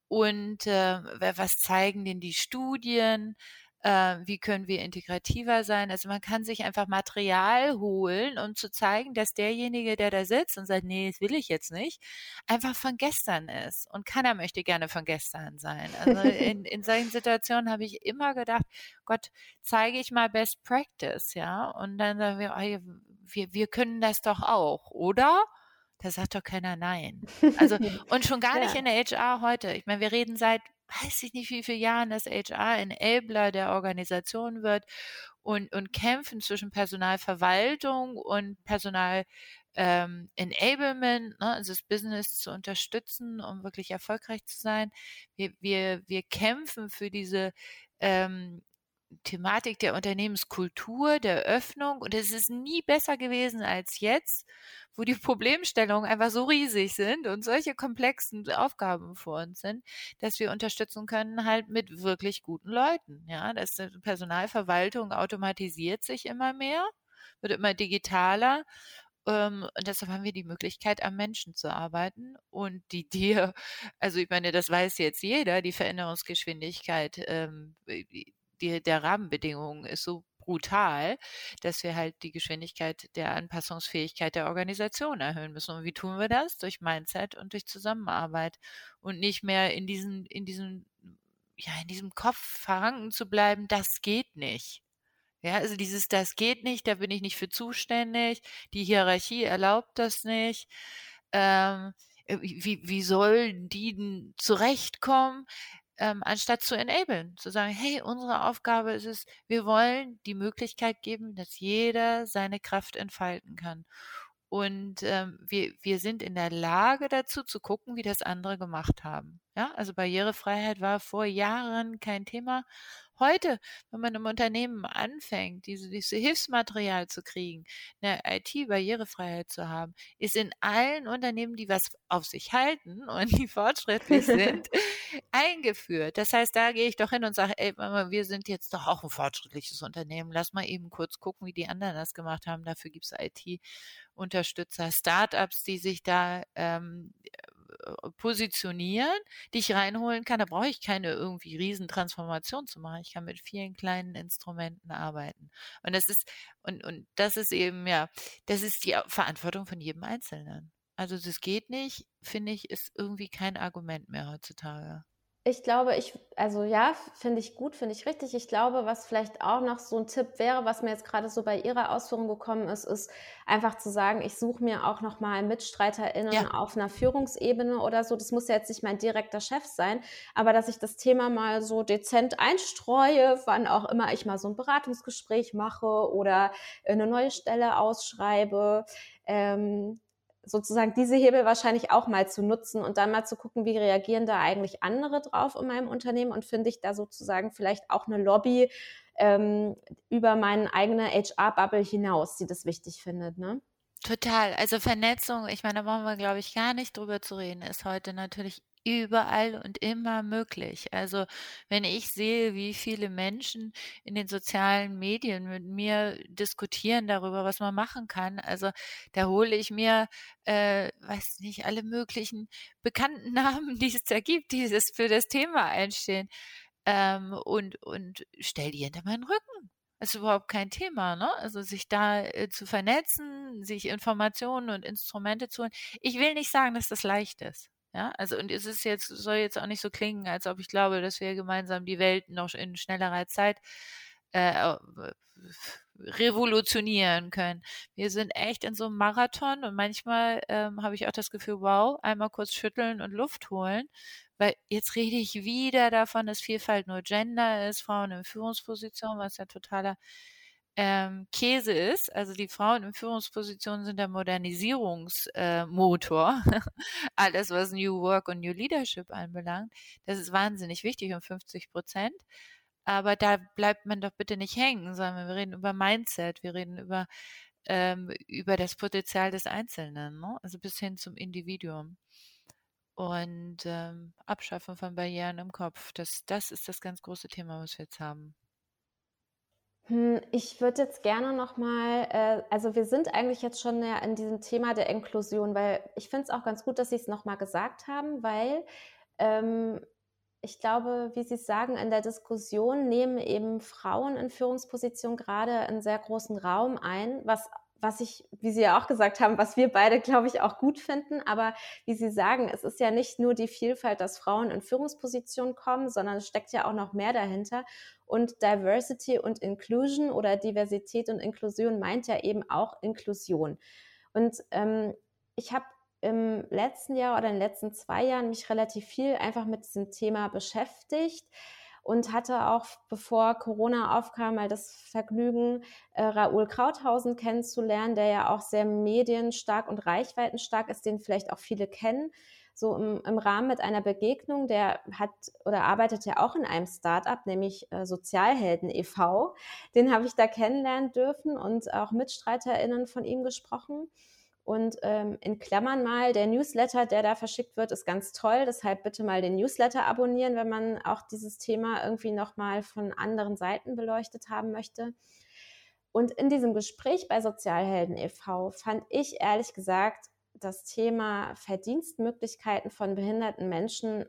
Und äh, was zeigen denn die Studien? Äh, wie können wir integrativer sein. Also man kann sich einfach Material holen, um zu zeigen, dass derjenige, der da sitzt und sagt, nee, das will ich jetzt nicht, einfach von gestern ist. Und keiner möchte gerne von gestern sein. Also in, in solchen Situationen habe ich immer gedacht, Gott, zeige ich mal Best Practice, ja. Und dann sagen wir, wir, wir können das doch auch, oder? Da sagt doch keiner nein. Also, und schon gar nicht ja. in der HR heute. Ich meine, wir reden seit weiß ich nicht wie viele Jahren das HR Enabler der Organisation wird und, und kämpfen zwischen Personalverwaltung und Personal ähm, Enablement, ne, also das Business zu unterstützen, um wirklich erfolgreich zu sein. Wir, wir, wir kämpfen für diese ähm, Thematik der Unternehmenskultur, der Öffnung und es ist nie besser gewesen als jetzt, wo die Problemstellungen einfach so riesig sind und solche komplexen Aufgaben vor uns sind, dass wir unterstützen können halt mit wirklich guten Leuten. Ja, das Personalverwaltung automatisiert sich immer mehr, wird immer digitaler ähm, und deshalb haben wir die Möglichkeit, am Menschen zu arbeiten. Und die dir, also ich meine, das weiß jetzt jeder, die Veränderungsgeschwindigkeit ähm, der Rahmenbedingungen ist so brutal, dass wir halt die Geschwindigkeit der Anpassungsfähigkeit der Organisation erhöhen müssen. Und wie tun wir das? Durch Mindset und durch Zusammenarbeit und nicht mehr in diesen, in diesem, ja, in diesem Kopf verhangen zu bleiben, das geht nicht. Ja, also dieses, das geht nicht, da bin ich nicht für zuständig, die Hierarchie erlaubt das nicht. Ähm, wie, wie sollen die zurechtkommen? Ähm, anstatt zu enablen, zu sagen, hey, unsere Aufgabe ist es, wir wollen die Möglichkeit geben, dass jeder seine Kraft entfalten kann. Und ähm, wir, wir sind in der Lage dazu zu gucken, wie das andere gemacht haben. Ja, also Barrierefreiheit war vor Jahren kein Thema. Heute, wenn man im Unternehmen anfängt, diese, diese Hilfsmaterial zu kriegen, eine IT-Barrierefreiheit zu haben, ist in allen Unternehmen, die was auf sich halten und die fortschrittlich sind, eingeführt. Das heißt, da gehe ich doch hin und sage, ey, Mama, wir sind jetzt doch auch ein fortschrittliches Unternehmen. Lass mal eben kurz gucken, wie die anderen das gemacht haben. Dafür gibt es IT-Unterstützer, Startups, die sich da ähm, äh, positionieren, die ich reinholen kann. Da brauche ich keine irgendwie Riesentransformation zu machen. Ich kann mit vielen kleinen Instrumenten arbeiten. Und das ist, und, und das ist eben, ja, das ist die Verantwortung von jedem Einzelnen. Also das geht nicht, finde ich, ist irgendwie kein Argument mehr heutzutage. Ich glaube, ich, also ja, finde ich gut, finde ich richtig. Ich glaube, was vielleicht auch noch so ein Tipp wäre, was mir jetzt gerade so bei Ihrer Ausführung gekommen ist, ist einfach zu sagen, ich suche mir auch nochmal MitstreiterInnen ja. auf einer Führungsebene oder so. Das muss ja jetzt nicht mein direkter Chef sein, aber dass ich das Thema mal so dezent einstreue, wann auch immer ich mal so ein Beratungsgespräch mache oder eine neue Stelle ausschreibe. Ähm, sozusagen diese Hebel wahrscheinlich auch mal zu nutzen und dann mal zu gucken, wie reagieren da eigentlich andere drauf in meinem Unternehmen und finde ich da sozusagen vielleicht auch eine Lobby ähm, über meine eigene HR-Bubble hinaus, die das wichtig findet. Ne? Total. Also Vernetzung, ich meine, da brauchen wir, glaube ich, gar nicht drüber zu reden, ist heute natürlich überall und immer möglich. Also wenn ich sehe, wie viele Menschen in den sozialen Medien mit mir diskutieren darüber, was man machen kann, also da hole ich mir, äh, weiß nicht, alle möglichen bekannten Namen, die es da gibt, die es für das Thema einstehen ähm, und, und stell die hinter meinen Rücken. Das ist überhaupt kein Thema, ne? Also sich da äh, zu vernetzen, sich Informationen und Instrumente zu holen. Ich will nicht sagen, dass das leicht ist. Ja, also und es ist jetzt, soll jetzt auch nicht so klingen, als ob ich glaube, dass wir gemeinsam die Welt noch in schnellerer Zeit äh, revolutionieren können. Wir sind echt in so einem Marathon und manchmal ähm, habe ich auch das Gefühl, wow, einmal kurz schütteln und Luft holen, weil jetzt rede ich wieder davon, dass Vielfalt nur Gender ist, Frauen in Führungspositionen, was ja totaler ähm, Käse ist. Also die Frauen in Führungspositionen sind der Modernisierungsmotor. Äh, Alles, was New Work und New Leadership anbelangt, das ist wahnsinnig wichtig um 50 Prozent. Aber da bleibt man doch bitte nicht hängen, sondern wir reden über Mindset, wir reden über, ähm, über das Potenzial des Einzelnen, ne? also bis hin zum Individuum. Und ähm, Abschaffen von Barrieren im Kopf, das, das ist das ganz große Thema, was wir jetzt haben. Hm, ich würde jetzt gerne noch mal, äh, also wir sind eigentlich jetzt schon ja in diesem Thema der Inklusion, weil ich finde es auch ganz gut, dass Sie es noch mal gesagt haben, weil ähm, ich glaube, wie Sie sagen, in der Diskussion nehmen eben Frauen in Führungspositionen gerade einen sehr großen Raum ein, was was ich, wie Sie ja auch gesagt haben, was wir beide, glaube ich, auch gut finden. Aber wie Sie sagen, es ist ja nicht nur die Vielfalt, dass Frauen in Führungspositionen kommen, sondern es steckt ja auch noch mehr dahinter. Und Diversity und Inclusion oder Diversität und Inklusion meint ja eben auch Inklusion. Und ähm, ich habe im letzten Jahr oder in den letzten zwei Jahren mich relativ viel einfach mit diesem Thema beschäftigt und hatte auch, bevor Corona aufkam, mal das Vergnügen, äh, Raoul Krauthausen kennenzulernen, der ja auch sehr medienstark und reichweitenstark ist, den vielleicht auch viele kennen. So im, im Rahmen mit einer Begegnung, der hat oder arbeitet ja auch in einem Startup, nämlich äh, Sozialhelden e.V. Den habe ich da kennenlernen dürfen und auch MitstreiterInnen von ihm gesprochen. Und ähm, in Klammern mal, der Newsletter, der da verschickt wird, ist ganz toll. Deshalb bitte mal den Newsletter abonnieren, wenn man auch dieses Thema irgendwie nochmal von anderen Seiten beleuchtet haben möchte. Und in diesem Gespräch bei Sozialhelden e.V. fand ich ehrlich gesagt das Thema Verdienstmöglichkeiten von behinderten Menschen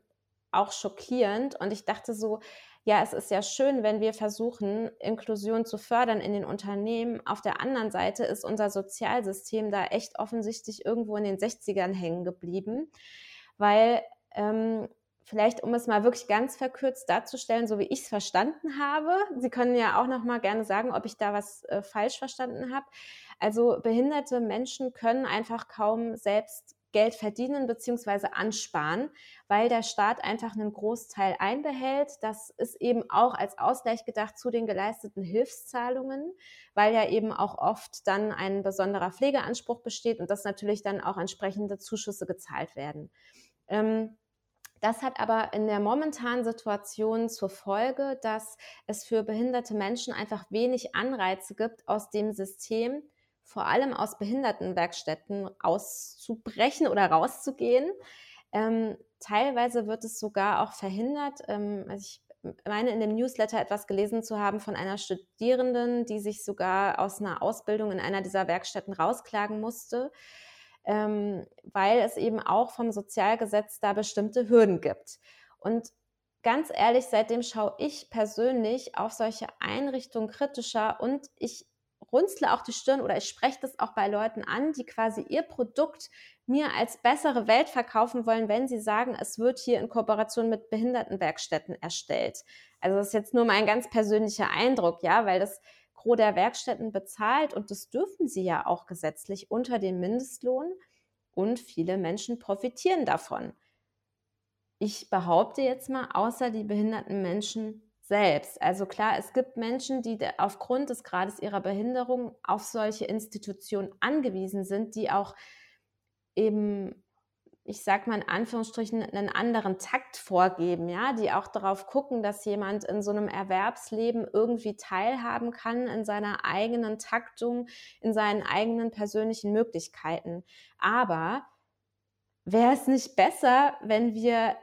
auch schockierend. Und ich dachte so, ja, es ist ja schön, wenn wir versuchen, Inklusion zu fördern in den Unternehmen. Auf der anderen Seite ist unser Sozialsystem da echt offensichtlich irgendwo in den 60ern hängen geblieben, weil ähm, vielleicht, um es mal wirklich ganz verkürzt darzustellen, so wie ich es verstanden habe, Sie können ja auch noch mal gerne sagen, ob ich da was äh, falsch verstanden habe. Also behinderte Menschen können einfach kaum selbst Geld verdienen bzw. ansparen, weil der Staat einfach einen Großteil einbehält. Das ist eben auch als Ausgleich gedacht zu den geleisteten Hilfszahlungen, weil ja eben auch oft dann ein besonderer Pflegeanspruch besteht und dass natürlich dann auch entsprechende Zuschüsse gezahlt werden. Ähm, Das hat aber in der momentanen Situation zur Folge, dass es für behinderte Menschen einfach wenig Anreize gibt, aus dem System, vor allem aus Behindertenwerkstätten, auszubrechen oder rauszugehen. Ähm, teilweise wird es sogar auch verhindert. Ähm, also ich meine in dem Newsletter etwas gelesen zu haben von einer Studierenden, die sich sogar aus einer Ausbildung in einer dieser Werkstätten rausklagen musste, ähm, weil es eben auch vom Sozialgesetz da bestimmte Hürden gibt. Und ganz ehrlich, seitdem schaue ich persönlich auf solche Einrichtungen kritischer und ich runzle auch die Stirn oder ich spreche das auch bei Leuten an, die quasi ihr Produkt mir als bessere Welt verkaufen wollen, wenn sie sagen, es wird hier in Kooperation mit Behindertenwerkstätten erstellt. Also das ist jetzt nur mein ganz persönlicher Eindruck, ja, weil das Gros der Werkstätten bezahlt und das dürfen sie ja auch gesetzlich unter dem Mindestlohn und viele Menschen profitieren davon. Ich behaupte jetzt mal, außer die behinderten Menschen selbst. Also klar, es gibt Menschen, die aufgrund des Grades ihrer Behinderung auf solche Institutionen angewiesen sind, die auch eben, ich sag mal in Anführungsstrichen, einen anderen Takt vorgeben, ja, die auch darauf gucken, dass jemand in so einem Erwerbsleben irgendwie teilhaben kann in seiner eigenen Taktung, in seinen eigenen persönlichen Möglichkeiten. Aber wäre es nicht besser, wenn wir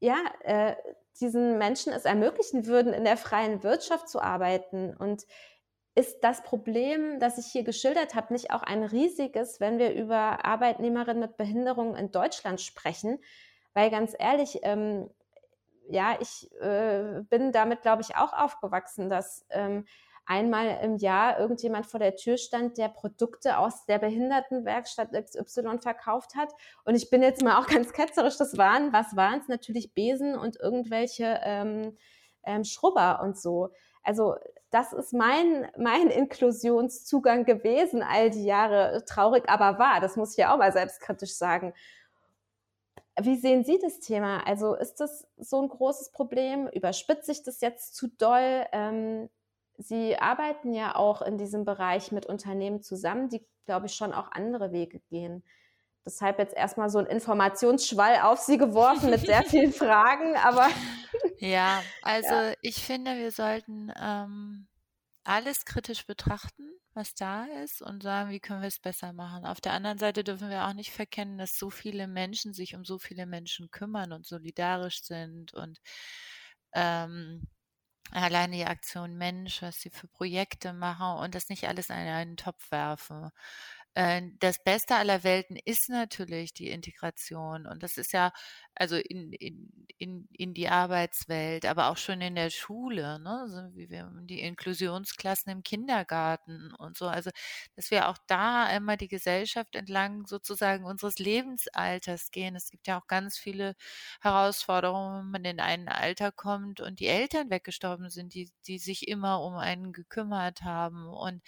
ja, äh, diesen Menschen es ermöglichen würden, in der freien Wirtschaft zu arbeiten. Und ist das Problem, das ich hier geschildert habe, nicht auch ein riesiges, wenn wir über Arbeitnehmerinnen mit Behinderungen in Deutschland sprechen? Weil ganz ehrlich, ähm, ja, ich äh, bin damit, glaube ich, auch aufgewachsen, dass ähm, einmal im Jahr irgendjemand vor der Tür stand, der Produkte aus der Behindertenwerkstatt XY verkauft hat. Und ich bin jetzt mal auch ganz ketzerisch, das waren, was waren es? Natürlich Besen und irgendwelche ähm, ähm, Schrubber und so. Also das ist mein, mein Inklusionszugang gewesen all die Jahre. Traurig aber wahr, das muss ich ja auch mal selbstkritisch sagen. Wie sehen Sie das Thema? Also ist das so ein großes Problem? Überspitze ich das jetzt zu doll? Ähm, Sie arbeiten ja auch in diesem Bereich mit Unternehmen zusammen, die, glaube ich, schon auch andere Wege gehen. Deshalb jetzt erstmal so ein Informationsschwall auf Sie geworfen mit sehr vielen Fragen, aber. Ja, also ja. ich finde, wir sollten ähm, alles kritisch betrachten, was da ist und sagen, wie können wir es besser machen. Auf der anderen Seite dürfen wir auch nicht verkennen, dass so viele Menschen sich um so viele Menschen kümmern und solidarisch sind und ähm, alleine die Aktion Mensch, was sie für Projekte machen und das nicht alles in einen Topf werfen. Äh, das Beste aller Welten ist natürlich die Integration. Und das ist ja, also in, in, in, in die Arbeitswelt, aber auch schon in der Schule, ne? So wie wir die Inklusionsklassen im Kindergarten und so. Also, dass wir auch da einmal die Gesellschaft entlang sozusagen unseres Lebensalters gehen. Es gibt ja auch ganz viele Herausforderungen, wenn man in ein Alter kommt und die Eltern weggestorben sind, die, die sich immer um einen gekümmert haben. Und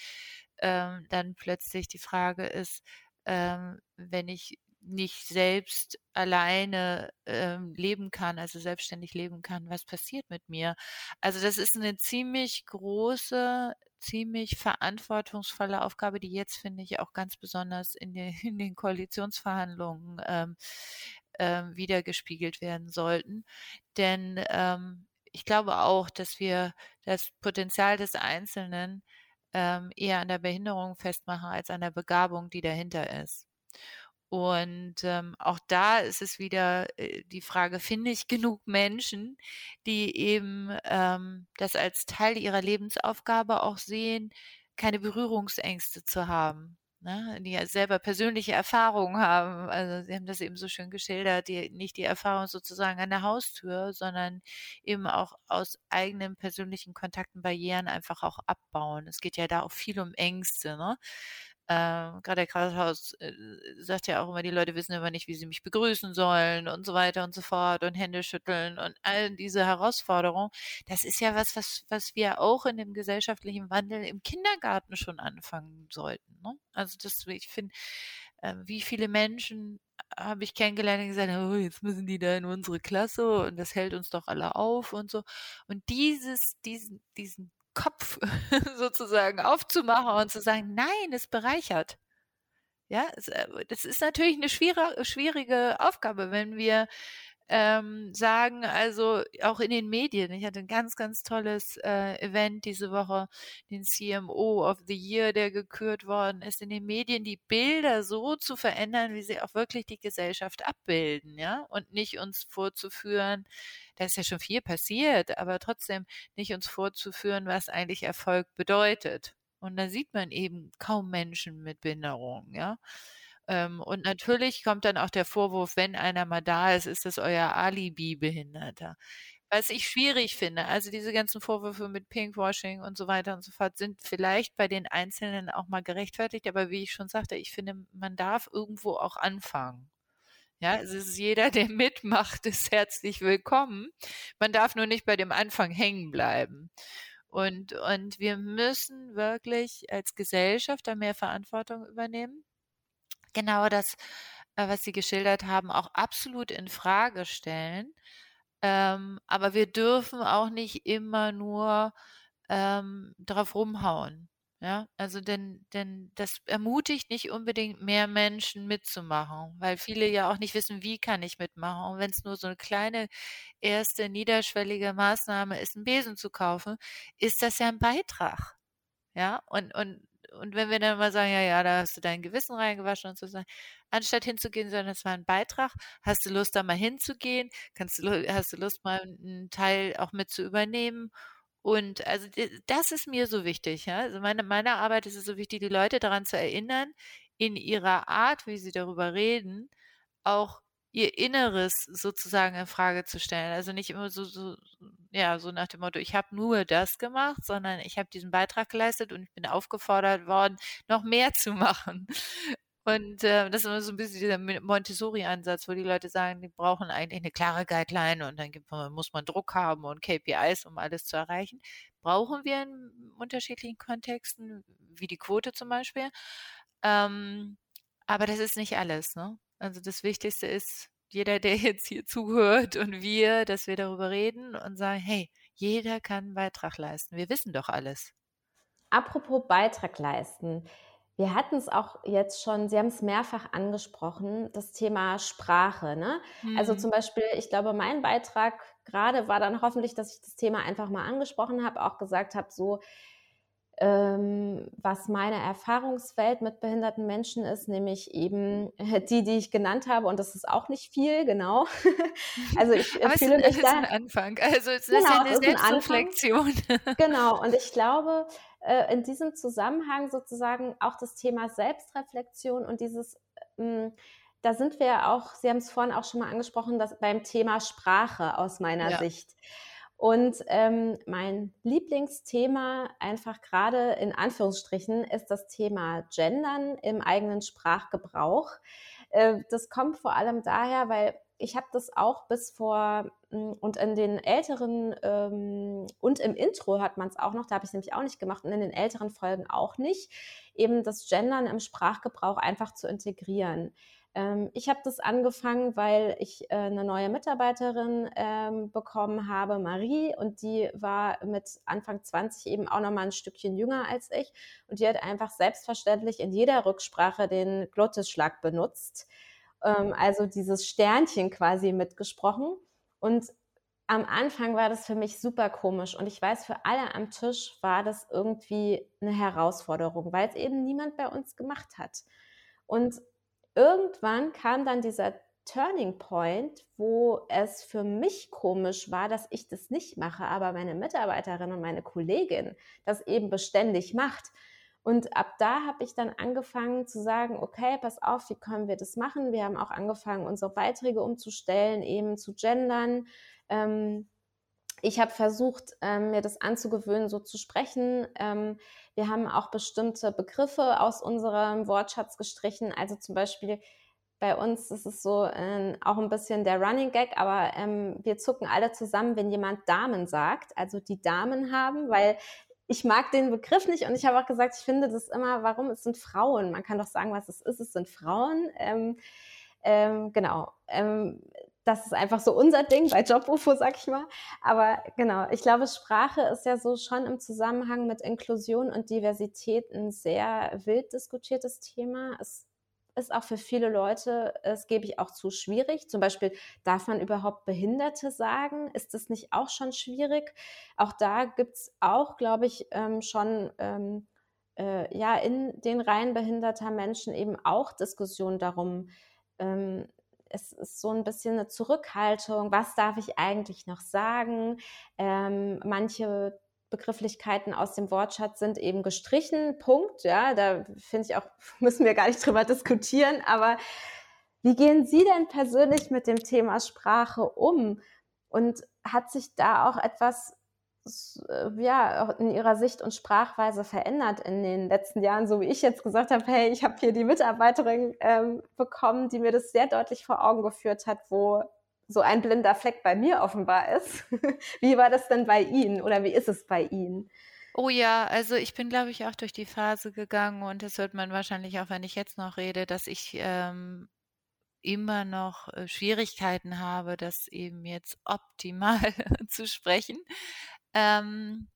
ähm, dann plötzlich die Frage ist, ähm, wenn ich nicht selbst alleine ähm, leben kann, also selbstständig leben kann, was passiert mit mir? Also das ist eine ziemlich große, ziemlich verantwortungsvolle Aufgabe, die jetzt finde ich auch ganz besonders in den, in den Koalitionsverhandlungen ähm, ähm, wiedergespiegelt werden sollten. Denn ähm, ich glaube auch, dass wir das Potenzial des Einzelnen ähm, eher an der Behinderung festmachen als an der Begabung, die dahinter ist. Und ähm, auch da ist es wieder äh, die Frage, finde ich genug Menschen, die eben ähm, das als Teil ihrer Lebensaufgabe auch sehen, keine Berührungsängste zu haben ne, die ja selber persönliche Erfahrungen haben. Also Sie haben das eben so schön geschildert, die, nicht die Erfahrung sozusagen an der Haustür, sondern eben auch aus eigenen persönlichen Kontakten Barrieren einfach auch abbauen. Es geht ja da auch viel um Ängste. Ne? Ähm, Gerade der Krankenhaus äh, sagt ja auch immer, die Leute wissen immer nicht, wie sie mich begrüßen sollen und so weiter und so fort und Hände schütteln und all diese Herausforderungen. Das ist ja was, was, was wir auch in dem gesellschaftlichen Wandel im Kindergarten schon anfangen sollten. Ne? Also das, ich finde, äh, wie viele Menschen habe ich kennengelernt und gesagt, oh, jetzt müssen die da in unsere Klasse und das hält uns doch alle auf und so. Und dieses, diesen, diesen Sozusagen aufzumachen und zu sagen, nein, es bereichert. Ja, äh, das ist natürlich eine schwierige Aufgabe, wenn wir ähm, sagen, also auch in den Medien. Ich hatte ein ganz, ganz tolles äh, Event diese Woche, den CMO of the Year, der gekürt worden ist, in den Medien die Bilder so zu verändern, wie sie auch wirklich die Gesellschaft abbilden, ja, und nicht uns vorzuführen, da ist ja schon viel passiert, aber trotzdem nicht uns vorzuführen, was eigentlich Erfolg bedeutet. Und da sieht man eben kaum Menschen mit Behinderung, ja. Ähm, und natürlich kommt dann auch der Vorwurf, wenn einer mal da ist, ist das euer Alibi-Behinderter. Was ich schwierig finde, also diese ganzen Vorwürfe mit Pinkwashing und so weiter und so fort sind vielleicht bei den Einzelnen auch mal gerechtfertigt, aber wie ich schon sagte, ich finde, man darf irgendwo auch anfangen. Ja, es ist jeder, der mitmacht, ist herzlich willkommen. Man darf nur nicht bei dem Anfang hängen bleiben. Und, und wir müssen wirklich als Gesellschaft da mehr Verantwortung übernehmen genau das, äh, was Sie geschildert haben, auch absolut in Frage stellen. Ähm, aber wir dürfen auch nicht immer nur ähm, drauf rumhauen. Ja, also denn, denn das ermutigt nicht unbedingt mehr Menschen mitzumachen, weil viele ja auch nicht wissen, wie kann ich mitmachen. Und wenn es nur so eine kleine erste niederschwellige Maßnahme ist, einen Besen zu kaufen, ist das ja ein Beitrag. Ja, und, und und wenn wir dann mal sagen, ja, ja, da hast du dein Gewissen reingewaschen und so anstatt hinzugehen, sondern es war ein Beitrag, hast du Lust, da mal hinzugehen, kannst du, hast du Lust, mal einen Teil auch mit zu übernehmen. Und also das ist mir so wichtig. Ja? Also meine, meine Arbeit ist es so wichtig, die Leute daran zu erinnern, in ihrer Art, wie sie darüber reden, auch ihr Inneres sozusagen in Frage zu stellen. Also nicht immer so, so ja, so nach dem Motto, ich habe nur das gemacht, sondern ich habe diesen Beitrag geleistet und ich bin aufgefordert worden, noch mehr zu machen. Und äh, das ist immer so ein bisschen dieser Montessori-Ansatz, wo die Leute sagen, die brauchen eigentlich eine klare Guideline und dann gibt, muss man Druck haben und KPIs, um alles zu erreichen. Brauchen wir in unterschiedlichen Kontexten, wie die Quote zum Beispiel. Ähm, aber das ist nicht alles. Ne? Also das Wichtigste ist, jeder, der jetzt hier zuhört und wir, dass wir darüber reden und sagen, hey, jeder kann einen Beitrag leisten. Wir wissen doch alles. Apropos Beitrag leisten. Wir hatten es auch jetzt schon, Sie haben es mehrfach angesprochen, das Thema Sprache. Ne? Also mhm. Also zum Beispiel, ich glaube, mein Beitrag gerade war dann hoffentlich, dass ich das Thema einfach mal angesprochen habe, auch gesagt habe, so, was meine Erfahrungswelt mit behinderten Menschen ist, nämlich eben die, die ich genannt habe. Und das ist auch nicht viel, genau. also ich Aber fühle es ist, mich da. ein Anfang. Also es genau, ist ja eine Selbstreflexion. genau. Und ich glaube, äh, in diesem Zusammenhang sozusagen auch das Thema Selbstreflexion und dieses ähm, da sind wir auch, Sie haben es vorhin auch schon mal angesprochen, dass beim Thema Sprache aus meiner ja. Sicht. Und ähm, mein Lieblingsthema, einfach gerade in Anführungsstrichen, ist das Thema Gendern im eigenen Sprachgebrauch. Äh, das kommt vor allem daher, weil ich habe das auch bis vor hm, und in den älteren ähm, und im Intro hat man es auch noch, da habe ich nämlich auch nicht gemacht und in den älteren Folgen auch nicht, eben das Gendern im Sprachgebrauch einfach zu integrieren. Ähm, ich habe das angefangen, weil ich äh, eine neue Mitarbeiterin ähm, bekommen habe, Marie, und die war mit Anfang 20 eben auch noch mal ein Stückchen jünger als ich. Und die hat einfach selbstverständlich in jeder Rücksprache den Glottisschlag benutzt, ähm, also dieses Sternchen quasi mitgesprochen. Und am Anfang war das für mich super komisch und ich weiß, für alle am Tisch war das irgendwie eine Herausforderung, weil es eben niemand bei uns gemacht hat. Und irgendwann kam dann dieser Turning Point, wo es für mich komisch war, dass ich das nicht mache, aber meine Mitarbeiterin und meine Kollegin das eben beständig macht. Und ab da habe ich dann angefangen zu sagen, okay, pass auf, wie können wir das machen? Wir haben auch angefangen, unsere Beiträge umzustellen, eben zu gendern. Ähm, ich habe versucht, ähm, mir das anzugewöhnen, so zu sprechen. Ähm, wir haben auch bestimmte Begriffe aus unserem Wortschatz gestrichen. Also zum Beispiel bei uns ist es so äh, auch ein bisschen der Running Gag, aber ähm, wir zucken alle zusammen, wenn jemand Damen sagt, also die Damen haben, weil ich mag den Begriff nicht und ich habe auch gesagt, ich finde das immer, warum es sind Frauen. Man kann doch sagen, was es ist. Es sind Frauen. Ähm, ähm, genau. Das ist einfach so unser Ding bei Job-UFO, sag ich mal. Aber genau, ich glaube, Sprache ist ja so schon im Zusammenhang mit Inklusion und Diversität ein sehr wild diskutiertes Thema. Es ist auch für viele Leute, das gebe ich auch zu, schwierig. Zum Beispiel, darf man überhaupt Behinderte sagen? Ist das nicht auch schon schwierig? Auch da gibt es auch, glaube ich, ähm, schon ähm, äh, ja in den Reihen behinderter Menschen eben auch Diskussionen darum. Ähm, es ist so ein bisschen eine Zurückhaltung. Was darf ich eigentlich noch sagen? Ähm, manche Begrifflichkeiten aus dem Wortschatz sind eben gestrichen. Punkt. Ja, da finde ich auch, müssen wir gar nicht drüber diskutieren. Aber wie gehen Sie denn persönlich mit dem Thema Sprache um? Und hat sich da auch etwas ja, in ihrer Sicht und Sprachweise verändert in den letzten Jahren, so wie ich jetzt gesagt habe, hey, ich habe hier die Mitarbeiterin ähm, bekommen, die mir das sehr deutlich vor Augen geführt hat, wo so ein blinder Fleck bei mir offenbar ist. wie war das denn bei Ihnen oder wie ist es bei Ihnen? Oh ja, also ich bin, glaube ich, auch durch die Phase gegangen und das hört man wahrscheinlich auch, wenn ich jetzt noch rede, dass ich ähm, immer noch äh, Schwierigkeiten habe, das eben jetzt optimal zu sprechen. Ähm,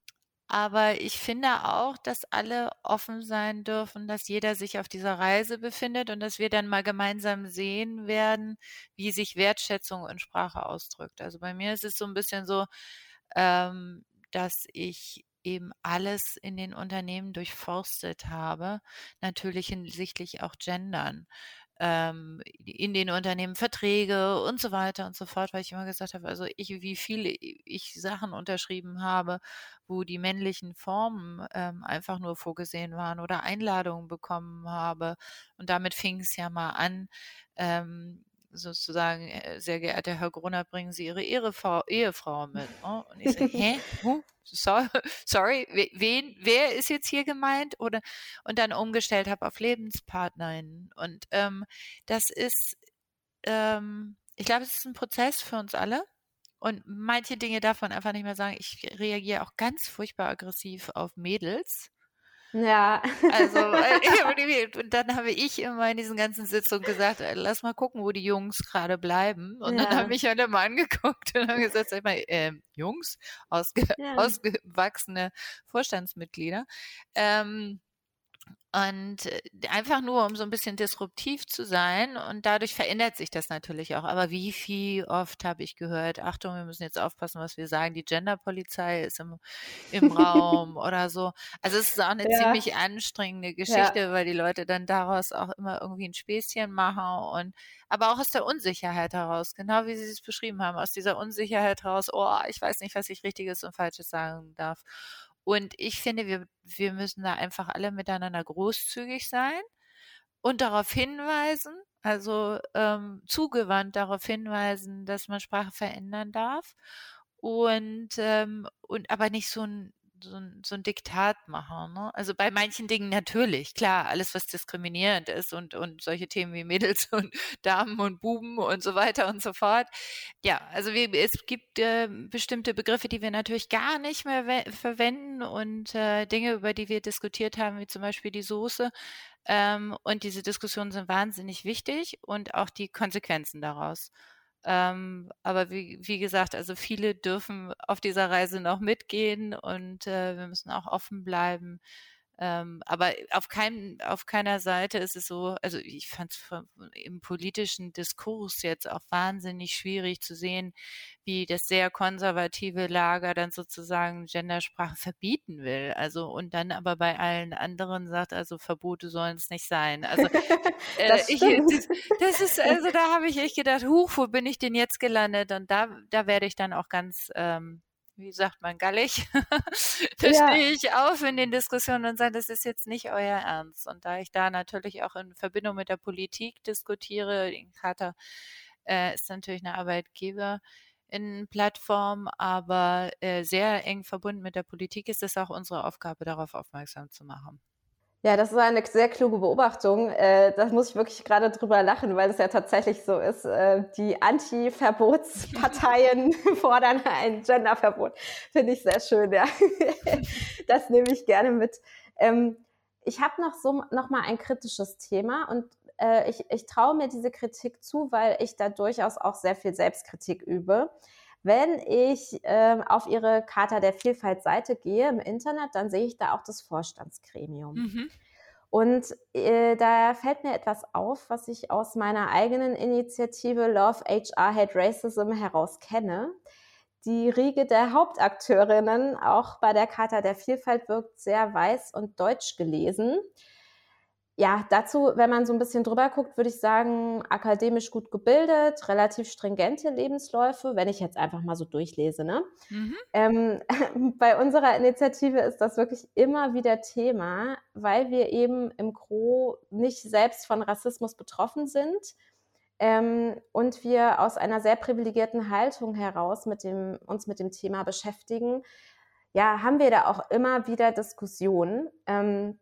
aber ich finde auch, dass alle offen sein dürfen, dass jeder sich auf dieser Reise befindet und dass wir dann mal gemeinsam sehen werden, wie sich Wertschätzung in Sprache ausdrückt. Also bei mir ist es so ein bisschen so, ähm, dass ich eben alles in den Unternehmen durchforstet habe, natürlich hinsichtlich auch Gendern ähm, in den Unternehmen Verträge und so weiter und so fort, weil ich immer gesagt habe, also ich, wie viele ich Sachen unterschrieben habe, wo die männlichen Formen ähm, einfach nur vorgesehen waren oder Einladungen bekommen habe. Und damit fing es ja mal an. Ähm, sozusagen, äh, sehr geehrter Herr Grunner, bringen Sie Ihre Ehefrau, Ehefrau mit. Ne? Und ich sage, hä? Huh? So, sorry, wen, wer ist jetzt hier gemeint? Oder und dann umgestellt habe auf Lebenspartnerinnen. Und ähm, das ist, ähm, ich glaube, es ist ein Prozess für uns alle. Und manche Dinge man einfach nicht mehr sagen. Ich reagiere auch ganz furchtbar aggressiv auf Mädels. Ja. Also, äh, und dann habe ich immer in diesen ganzen Sitzungen gesagt, äh, lass mal gucken, wo die Jungs gerade bleiben. Und ja. dann haben mich alle mal angeguckt und haben gesagt, sag mal, äh, Jungs, ausge ja. ausgewachsene Vorstandsmitglieder. Ähm, und äh, einfach nur, um so ein bisschen disruptiv zu sein. Und dadurch verändert sich das natürlich auch. Aber wie viel oft habe ich gehört, Achtung, wir müssen jetzt aufpassen, was wir sagen. Die Genderpolizei ist im, im Raum oder so. Also es ist auch eine ja. ziemlich anstrengende Geschichte, ja. weil die Leute dann daraus auch immer irgendwie ein Späßchen machen und aber auch aus der Unsicherheit heraus, genau wie Sie es beschrieben haben, aus dieser Unsicherheit heraus, oh, ich weiß nicht, was ich Richtiges und Falsches sagen darf. Und ich finde, wir, wir müssen da einfach alle miteinander großzügig sein und darauf hinweisen, also ähm, zugewandt darauf hinweisen, dass man Sprache verändern darf. Und, ähm, und aber nicht so ein so ein, so ein Diktat machen. Ne? Also bei manchen Dingen natürlich, klar, alles, was diskriminierend ist und, und solche Themen wie Mädels und Damen und Buben und so weiter und so fort. Ja, also wir, es gibt äh, bestimmte Begriffe, die wir natürlich gar nicht mehr verwenden und äh, Dinge, über die wir diskutiert haben, wie zum Beispiel die Soße. Ähm, und diese Diskussionen sind wahnsinnig wichtig und auch die Konsequenzen daraus. Ähm, aber wie, wie gesagt, also viele dürfen auf dieser Reise noch mitgehen und äh, wir müssen auch offen bleiben. Ähm, aber auf, kein, auf keiner Seite ist es so, also ich fand es im politischen Diskurs jetzt auch wahnsinnig schwierig zu sehen, wie das sehr konservative Lager dann sozusagen Gendersprache verbieten will. Also und dann aber bei allen anderen sagt, also Verbote sollen es nicht sein. Also äh, das, ich, das, das, ist, also da habe ich echt gedacht, huch, wo bin ich denn jetzt gelandet? Und da, da werde ich dann auch ganz ähm, wie sagt man, gallig, da ja. stehe ich auf in den Diskussionen und sage, das ist jetzt nicht euer Ernst. Und da ich da natürlich auch in Verbindung mit der Politik diskutiere, Inkata äh, ist natürlich eine Arbeitgeber, in Plattform, aber äh, sehr eng verbunden mit der Politik ist es auch unsere Aufgabe, darauf aufmerksam zu machen. Ja, das ist eine sehr kluge Beobachtung. Äh, da muss ich wirklich gerade drüber lachen, weil es ja tatsächlich so ist. Äh, die Anti-Verbotsparteien fordern ein Genderverbot. Finde ich sehr schön, ja. Das nehme ich gerne mit. Ähm, ich habe noch so noch mal ein kritisches Thema und äh, ich, ich traue mir diese Kritik zu, weil ich da durchaus auch sehr viel Selbstkritik übe. Wenn ich ähm, auf Ihre Charta der Vielfalt Seite gehe im Internet, dann sehe ich da auch das Vorstandsgremium. Mhm. Und äh, da fällt mir etwas auf, was ich aus meiner eigenen Initiative Love HR Hate Racism heraus kenne. Die Riege der Hauptakteurinnen, auch bei der Charta der Vielfalt, wirkt sehr weiß und deutsch gelesen ja, dazu, wenn man so ein bisschen drüber guckt, würde ich sagen, akademisch gut gebildet, relativ stringente Lebensläufe, wenn ich jetzt einfach mal so durchlese. Ne? Mhm. Ähm, bei unserer Initiative ist das wirklich immer wieder Thema, weil wir eben im Gro nicht selbst von Rassismus betroffen sind ähm, und wir aus einer sehr privilegierten Haltung heraus mit dem, uns mit dem Thema beschäftigen. Ja, haben wir da auch immer wieder Diskussionen. Ähm,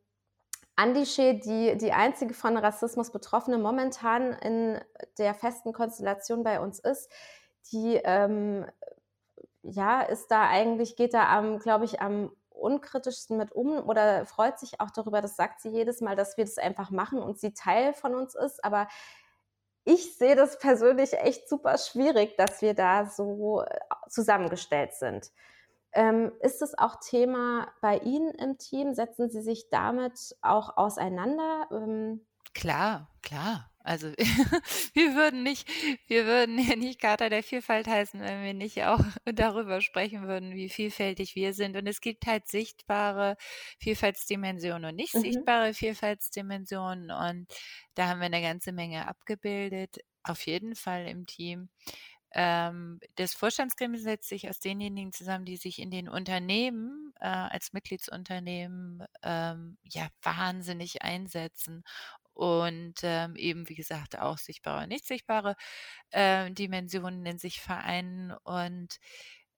Andische, die die einzige von Rassismus Betroffene momentan in der festen Konstellation bei uns ist, die ähm, ja ist da eigentlich, geht da am, glaube ich, am unkritischsten mit um oder freut sich auch darüber, das sagt sie jedes Mal, dass wir das einfach machen und sie Teil von uns ist. Aber ich sehe das persönlich echt super schwierig, dass wir da so äh, zusammengestellt sind. Ähm, ist es auch Thema bei Ihnen im Team? Setzen Sie sich damit auch auseinander? Ähm, klar, klar. Also wir würden nicht, wir würden ja nicht Charta der Vielfalt heißen, wenn wir nicht auch darüber sprechen würden, wie vielfältig wir sind. Und es gibt halt sichtbare Vielfaltsdimensionen und nicht mhm. sichtbare Vielfaltsdimensionen. Und da haben wir eine ganze Menge abgebildet, auf jeden Fall im Team. Ähm, das Vorstandsgremium setzt sich aus denjenigen zusammen, die sich in den Unternehmen äh, als Mitgliedsunternehmen ähm, ja wahnsinnig einsetzen und ähm, eben, wie gesagt, auch sichtbare und nicht sichtbare äh, Dimensionen in sich vereinen. Und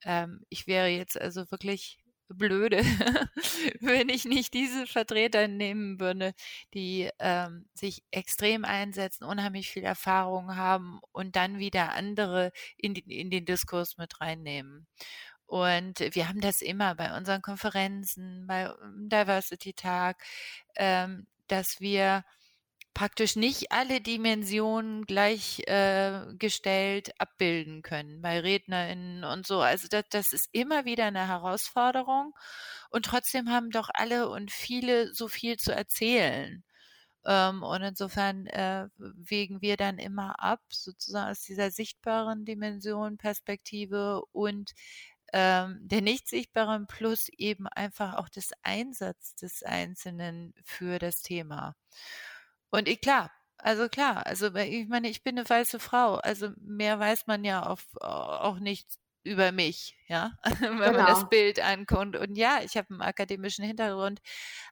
ähm, ich wäre jetzt also wirklich blöde, wenn ich nicht diese Vertreter nehmen würde, die ähm, sich extrem einsetzen, unheimlich viel Erfahrung haben und dann wieder andere in, die, in den Diskurs mit reinnehmen. Und wir haben das immer bei unseren Konferenzen, bei ähm, Diversity Tag, ähm, dass wir praktisch nicht alle Dimensionen gleichgestellt äh, abbilden können bei RednerInnen und so. Also das, das ist immer wieder eine Herausforderung. Und trotzdem haben doch alle und viele so viel zu erzählen. Ähm, und insofern äh, wägen wir dann immer ab, sozusagen aus dieser sichtbaren Dimension, Perspektive und ähm, der nicht sichtbaren plus eben einfach auch des Einsatz des Einzelnen für das Thema. Und ich, klar, also klar, also ich meine, ich bin eine weiße Frau, also mehr weiß man ja auf, auch nicht über mich, ja, wenn genau. man das genau. Bild ankommt. Und ja, ich habe einen akademischen Hintergrund,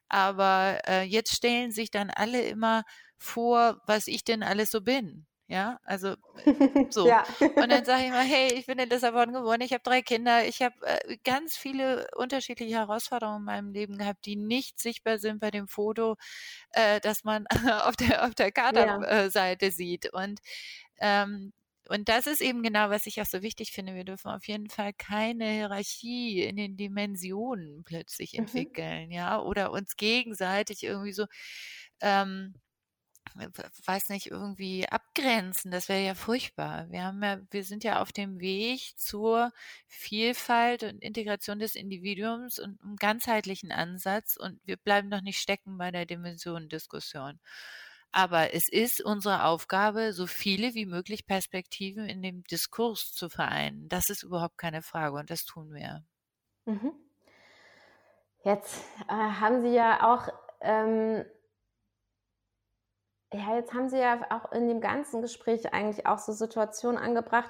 aber äh, jetzt stellen sich dann alle immer vor, was ich denn alles so bin. Ja, also so. ja. Und dann sage ich mal, hey, ich bin in Lissabon geboren, ich habe drei Kinder, ich habe äh, ganz viele unterschiedliche Herausforderungen in meinem Leben gehabt, die nicht sichtbar sind bei dem Foto, äh, das man auf der auf der Kaderseite ja. sieht. Und ähm, und das ist eben genau, was ich auch so wichtig finde. Wir dürfen auf jeden Fall keine Hierarchie in den Dimensionen plötzlich mhm. entwickeln, mhm. ja, oder uns gegenseitig irgendwie so ähm, weiß nicht, irgendwie abgrenzen. Das wäre ja furchtbar. Wir haben ja, wir sind ja auf dem Weg zur Vielfalt und Integration des Individuums und einem ganzheitlichen Ansatz und wir bleiben noch nicht stecken bei der Dimensionendiskussion. Aber es ist unsere Aufgabe, so viele wie möglich Perspektiven in dem Diskurs zu vereinen. Das ist überhaupt keine Frage und das tun wir. Mhm. Jetzt äh, haben Sie ja auch ähm, ja, jetzt haben Sie ja auch in dem ganzen Gespräch eigentlich auch so Situationen angebracht.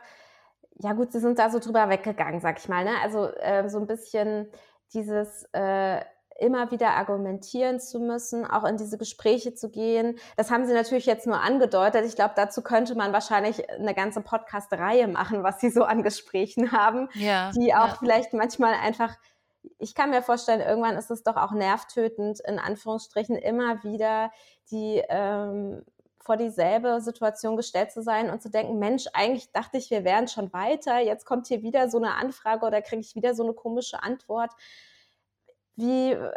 Ja gut, Sie sind da so drüber weggegangen, sag ich mal. Ne? Also äh, so ein bisschen dieses äh, immer wieder argumentieren zu müssen, auch in diese Gespräche zu gehen. Das haben Sie natürlich jetzt nur angedeutet. Ich glaube, dazu könnte man wahrscheinlich eine ganze Podcast-Reihe machen, was Sie so an Gesprächen haben, ja, die auch ja. vielleicht manchmal einfach ich kann mir vorstellen, irgendwann ist es doch auch nervtötend, in Anführungsstrichen immer wieder die ähm, vor dieselbe Situation gestellt zu sein und zu denken, Mensch, eigentlich dachte ich, wir wären schon weiter, jetzt kommt hier wieder so eine Anfrage oder kriege ich wieder so eine komische Antwort. Wie äh,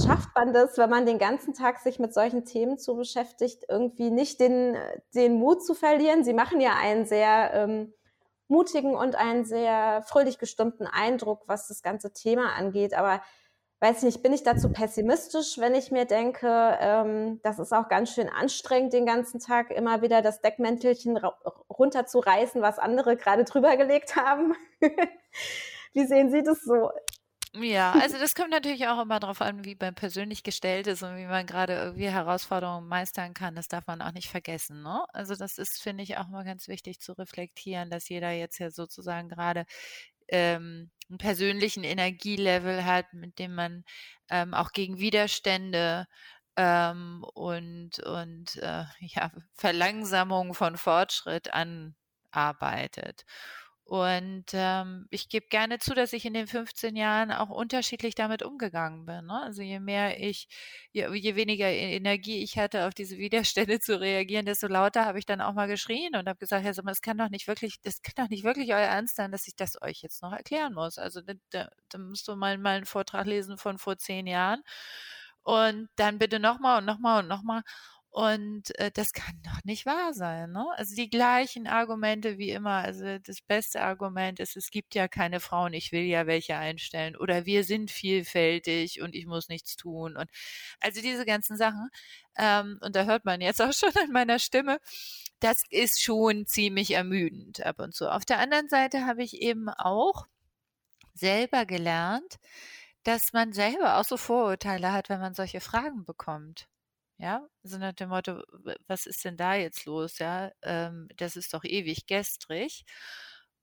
schafft man das, wenn man den ganzen Tag sich mit solchen Themen zu beschäftigt, irgendwie nicht den, den Mut zu verlieren? Sie machen ja einen sehr ähm, mutigen und einen sehr fröhlich gestimmten Eindruck, was das ganze Thema angeht. Aber weiß nicht, bin ich dazu pessimistisch, wenn ich mir denke, ähm, das ist auch ganz schön anstrengend, den ganzen Tag immer wieder das Deckmäntelchen runterzureißen, was andere gerade drüber gelegt haben. Wie sehen Sie das so? Ja, also das kommt natürlich auch immer darauf an, wie man persönlich gestellt ist und wie man gerade irgendwie Herausforderungen meistern kann. Das darf man auch nicht vergessen. Ne? Also das ist, finde ich, auch mal ganz wichtig zu reflektieren, dass jeder jetzt ja sozusagen gerade ähm, einen persönlichen Energielevel hat, mit dem man ähm, auch gegen Widerstände ähm, und, und äh, ja, Verlangsamung von Fortschritt anarbeitet. Und ähm, ich gebe gerne zu, dass ich in den 15 Jahren auch unterschiedlich damit umgegangen bin. Ne? Also je mehr ich, je, je, weniger e-, Energie ich hatte, auf diese Widerstände zu reagieren, desto lauter habe ich dann auch mal geschrien und habe gesagt, ja, es kann doch nicht wirklich, das kann doch nicht wirklich euer Ernst sein, dass ich das euch jetzt noch erklären muss. Also da, da, musst du mal, mal einen Vortrag lesen von vor zehn Jahren und dann bitte nochmal und nochmal und nochmal. Und äh, das kann doch nicht wahr sein. Ne? Also die gleichen Argumente wie immer. Also das beste Argument ist, es gibt ja keine Frauen, ich will ja welche einstellen. Oder wir sind vielfältig und ich muss nichts tun. Und also diese ganzen Sachen. Ähm, und da hört man jetzt auch schon an meiner Stimme. Das ist schon ziemlich ermüdend ab und zu. Auf der anderen Seite habe ich eben auch selber gelernt, dass man selber auch so Vorurteile hat, wenn man solche Fragen bekommt. Ja, so nach dem Motto, was ist denn da jetzt los? Ja, ähm, das ist doch ewig gestrig.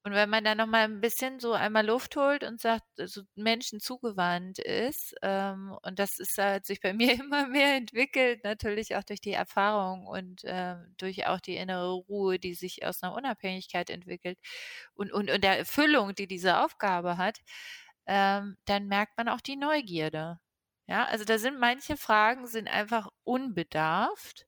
Und wenn man dann noch mal ein bisschen so einmal Luft holt und sagt, so Menschen zugewandt ist, ähm, und das ist hat sich bei mir immer mehr entwickelt, natürlich auch durch die Erfahrung und äh, durch auch die innere Ruhe, die sich aus einer Unabhängigkeit entwickelt und, und, und der Erfüllung, die diese Aufgabe hat, ähm, dann merkt man auch die Neugierde. Ja, also da sind manche Fragen sind einfach unbedarft,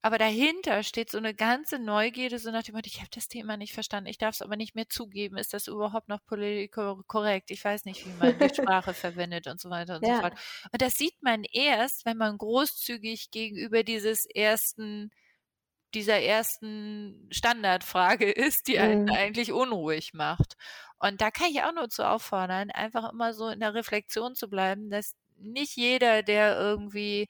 aber dahinter steht so eine ganze Neugierde, so nach dem Motto, ich habe das Thema nicht verstanden, ich darf es aber nicht mehr zugeben, ist das überhaupt noch politisch korrekt? Ich weiß nicht, wie man die Sprache verwendet und so weiter und ja. so fort. Und das sieht man erst, wenn man großzügig gegenüber dieses ersten dieser ersten Standardfrage ist, die einen mhm. eigentlich unruhig macht. Und da kann ich auch nur zu auffordern, einfach immer so in der Reflexion zu bleiben, dass nicht jeder, der irgendwie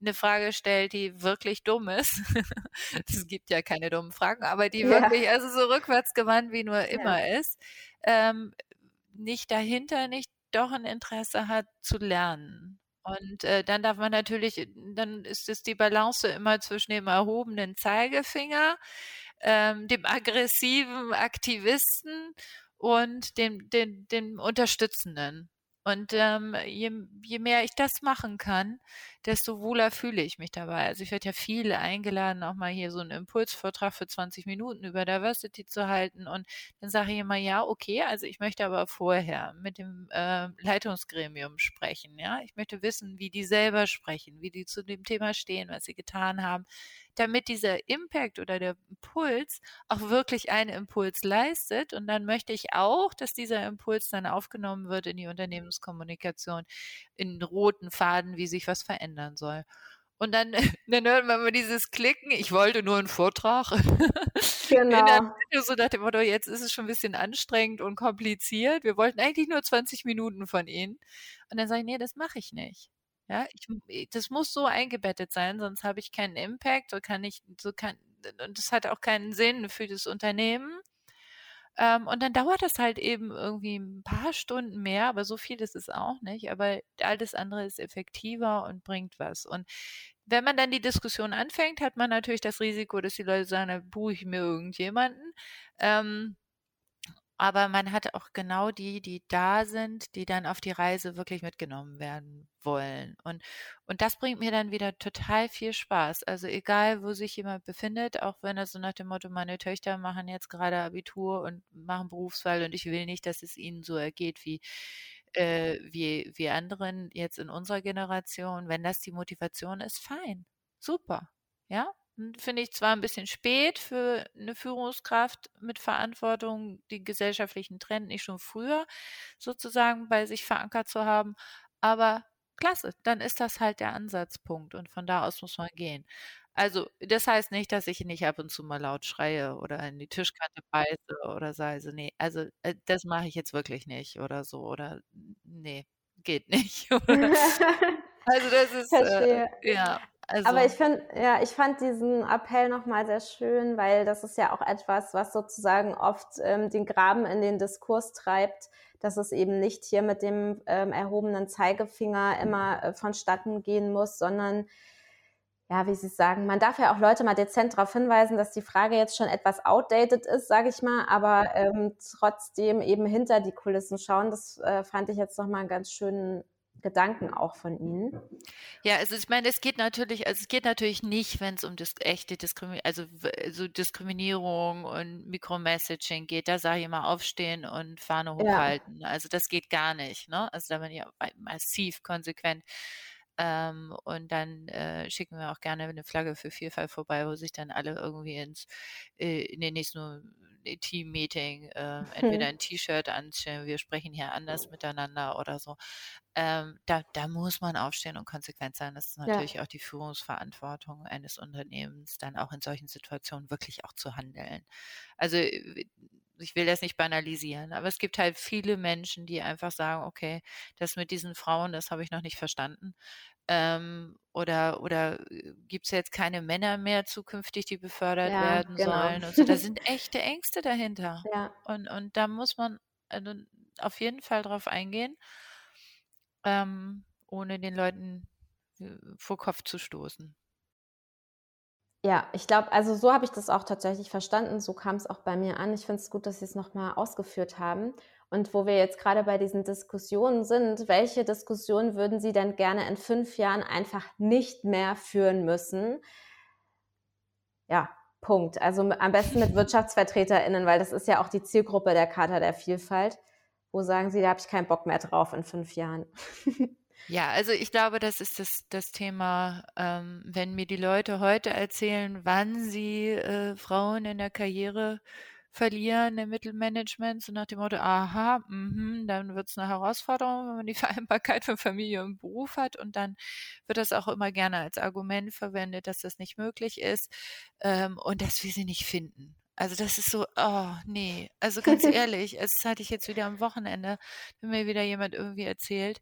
eine Frage stellt, die wirklich dumm ist. Es gibt ja keine dummen Fragen, aber die ja. wirklich also so rückwärtsgewandt wie nur immer ja. ist, ähm, nicht dahinter nicht doch ein Interesse hat zu lernen. Und äh, dann darf man natürlich, dann ist es die Balance immer zwischen dem erhobenen Zeigefinger, ähm, dem aggressiven Aktivisten und dem, dem, dem Unterstützenden. Und ähm, je, je mehr ich das machen kann, desto wohler fühle ich mich dabei. Also ich werde ja viel eingeladen, auch mal hier so einen Impulsvortrag für 20 Minuten über Diversity zu halten. Und dann sage ich immer, ja, okay, also ich möchte aber vorher mit dem äh, Leitungsgremium sprechen. Ja, ich möchte wissen, wie die selber sprechen, wie die zu dem Thema stehen, was sie getan haben damit dieser Impact oder der Impuls auch wirklich einen Impuls leistet. Und dann möchte ich auch, dass dieser Impuls dann aufgenommen wird in die Unternehmenskommunikation, in roten Faden, wie sich was verändern soll. Und dann, dann hört man immer dieses Klicken, ich wollte nur einen Vortrag. Genau. so nach dem Motto, jetzt ist es schon ein bisschen anstrengend und kompliziert. Wir wollten eigentlich nur 20 Minuten von Ihnen. Und dann sage ich, nee, das mache ich nicht. Ja, ich, das muss so eingebettet sein, sonst habe ich keinen Impact, so kann ich, so kann, und das hat auch keinen Sinn für das Unternehmen. Ähm, und dann dauert das halt eben irgendwie ein paar Stunden mehr, aber so viel ist es auch nicht. Aber alles andere ist effektiver und bringt was. Und wenn man dann die Diskussion anfängt, hat man natürlich das Risiko, dass die Leute sagen, da buche ich mir irgendjemanden. Ähm, aber man hat auch genau die, die da sind, die dann auf die Reise wirklich mitgenommen werden wollen. Und, und das bringt mir dann wieder total viel Spaß. Also egal, wo sich jemand befindet, auch wenn er so nach dem Motto, meine Töchter machen jetzt gerade Abitur und machen Berufswahl und ich will nicht, dass es ihnen so ergeht wie, äh, wie, wie anderen jetzt in unserer Generation. Wenn das die Motivation ist, fein. Super. Ja, finde ich zwar ein bisschen spät für eine Führungskraft mit Verantwortung, die gesellschaftlichen Trend nicht schon früher sozusagen bei sich verankert zu haben, aber klasse, dann ist das halt der Ansatzpunkt und von da aus muss man gehen. Also, das heißt nicht, dass ich nicht ab und zu mal laut schreie oder in die Tischkante beiße oder sei so, nee, also, äh, das mache ich jetzt wirklich nicht oder so oder nee, geht nicht. also das ist äh, ja. Also. Aber ich finde, ja, ich fand diesen Appell nochmal sehr schön, weil das ist ja auch etwas, was sozusagen oft ähm, den Graben in den Diskurs treibt, dass es eben nicht hier mit dem ähm, erhobenen Zeigefinger immer äh, vonstatten gehen muss, sondern ja, wie Sie sagen, man darf ja auch Leute mal dezent darauf hinweisen, dass die Frage jetzt schon etwas outdated ist, sage ich mal, aber ähm, trotzdem eben hinter die Kulissen schauen. Das äh, fand ich jetzt nochmal einen ganz schönen Gedanken auch von Ihnen. Ja, also ich meine, es geht natürlich, also es geht natürlich nicht, wenn es um das echte Diskriminierung, also so Diskriminierung und Mikromessaging geht. Da sage ich immer aufstehen und Fahne hochhalten. Ja. Also das geht gar nicht. Ne? Also da bin ich massiv konsequent. Ähm, und dann äh, schicken wir auch gerne eine Flagge für Vielfalt vorbei, wo sich dann alle irgendwie ins äh, in den nächsten Team-Meeting äh, entweder ein T-Shirt anstellen, wir sprechen hier anders miteinander oder so. Ähm, da, da muss man aufstehen und konsequent sein. Das ist natürlich ja. auch die Führungsverantwortung eines Unternehmens, dann auch in solchen Situationen wirklich auch zu handeln. Also ich will das nicht banalisieren, aber es gibt halt viele Menschen, die einfach sagen, okay, das mit diesen Frauen, das habe ich noch nicht verstanden. Ähm, oder oder äh, gibt es jetzt keine Männer mehr zukünftig, die befördert ja, werden genau. sollen? Und so. Da sind echte Ängste dahinter. Ja. Und, und da muss man also auf jeden Fall drauf eingehen, ähm, ohne den Leuten äh, vor Kopf zu stoßen. Ja, ich glaube, also so habe ich das auch tatsächlich verstanden. So kam es auch bei mir an. Ich finde es gut, dass Sie es nochmal ausgeführt haben. Und wo wir jetzt gerade bei diesen Diskussionen sind, welche Diskussionen würden Sie denn gerne in fünf Jahren einfach nicht mehr führen müssen? Ja, Punkt. Also am besten mit WirtschaftsvertreterInnen, weil das ist ja auch die Zielgruppe der Charta der Vielfalt. Wo sagen Sie, da habe ich keinen Bock mehr drauf in fünf Jahren? Ja, also ich glaube, das ist das, das Thema, ähm, wenn mir die Leute heute erzählen, wann sie äh, Frauen in der Karriere verlieren im Mittelmanagement, so nach dem Motto, aha, mh, dann wird es eine Herausforderung, wenn man die Vereinbarkeit von Familie und Beruf hat. Und dann wird das auch immer gerne als Argument verwendet, dass das nicht möglich ist ähm, und dass wir sie nicht finden. Also das ist so, oh nee, also ganz ehrlich, es hatte ich jetzt wieder am Wochenende, wenn mir wieder jemand irgendwie erzählt.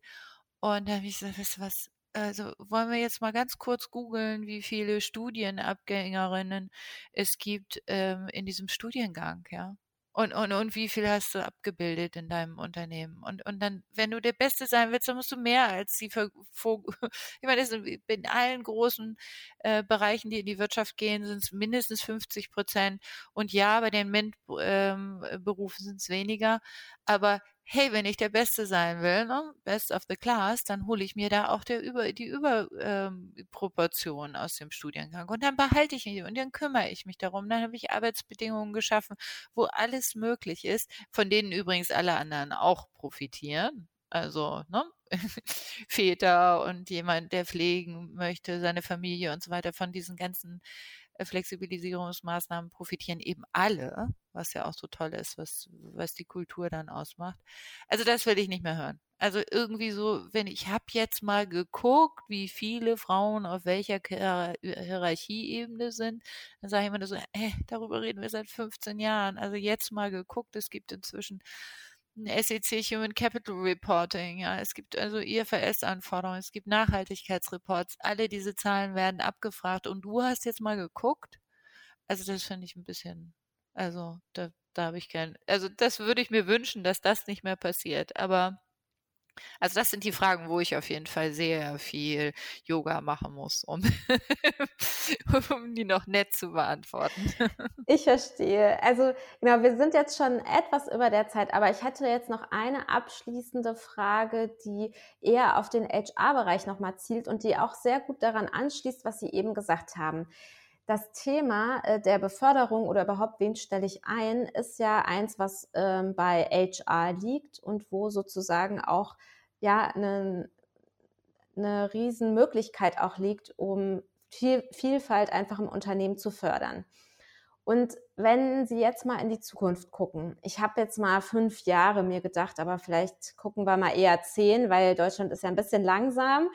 Und dann habe ich gesagt, weißt du was, also wollen wir jetzt mal ganz kurz googeln, wie viele Studienabgängerinnen es gibt ähm, in diesem Studiengang, ja. Und, und, und wie viel hast du abgebildet in deinem Unternehmen? Und, und dann, wenn du der Beste sein willst, dann musst du mehr als die, ich meine, in allen großen äh, Bereichen, die in die Wirtschaft gehen, sind es mindestens 50 Prozent. Und ja, bei den MINT-Berufen ähm, sind es weniger. Aber hey, wenn ich der Beste sein will, ne, Best of the Class, dann hole ich mir da auch der über, die Überproportion ähm, aus dem Studiengang. Und dann behalte ich mich und dann kümmere ich mich darum. Dann habe ich Arbeitsbedingungen geschaffen, wo alles möglich ist, von denen übrigens alle anderen auch profitieren. Also, ne? Väter und jemand, der pflegen möchte, seine Familie und so weiter, von diesen ganzen Flexibilisierungsmaßnahmen profitieren eben alle, was ja auch so toll ist, was, was die Kultur dann ausmacht. Also das will ich nicht mehr hören. Also irgendwie so, wenn ich habe jetzt mal geguckt, wie viele Frauen auf welcher Hierarchieebene sind, dann sage ich immer so, äh, darüber reden wir seit 15 Jahren. Also jetzt mal geguckt, es gibt inzwischen SEC Human Capital Reporting, ja, es gibt also IFRS-Anforderungen, es gibt Nachhaltigkeitsreports, alle diese Zahlen werden abgefragt. Und du hast jetzt mal geguckt. Also das finde ich ein bisschen, also da, da habe ich kein, also das würde ich mir wünschen, dass das nicht mehr passiert, aber also das sind die Fragen, wo ich auf jeden Fall sehr viel Yoga machen muss, um, um die noch nett zu beantworten. Ich verstehe. Also genau, wir sind jetzt schon etwas über der Zeit, aber ich hätte jetzt noch eine abschließende Frage, die eher auf den HR-Bereich nochmal zielt und die auch sehr gut daran anschließt, was Sie eben gesagt haben. Das Thema äh, der Beförderung oder überhaupt, wen stelle ich ein, ist ja eins, was ähm, bei HR liegt und wo sozusagen auch ja eine, eine Riesenmöglichkeit auch liegt, um viel, Vielfalt einfach im Unternehmen zu fördern. Und wenn Sie jetzt mal in die Zukunft gucken, ich habe jetzt mal fünf Jahre mir gedacht, aber vielleicht gucken wir mal eher zehn, weil Deutschland ist ja ein bisschen langsam.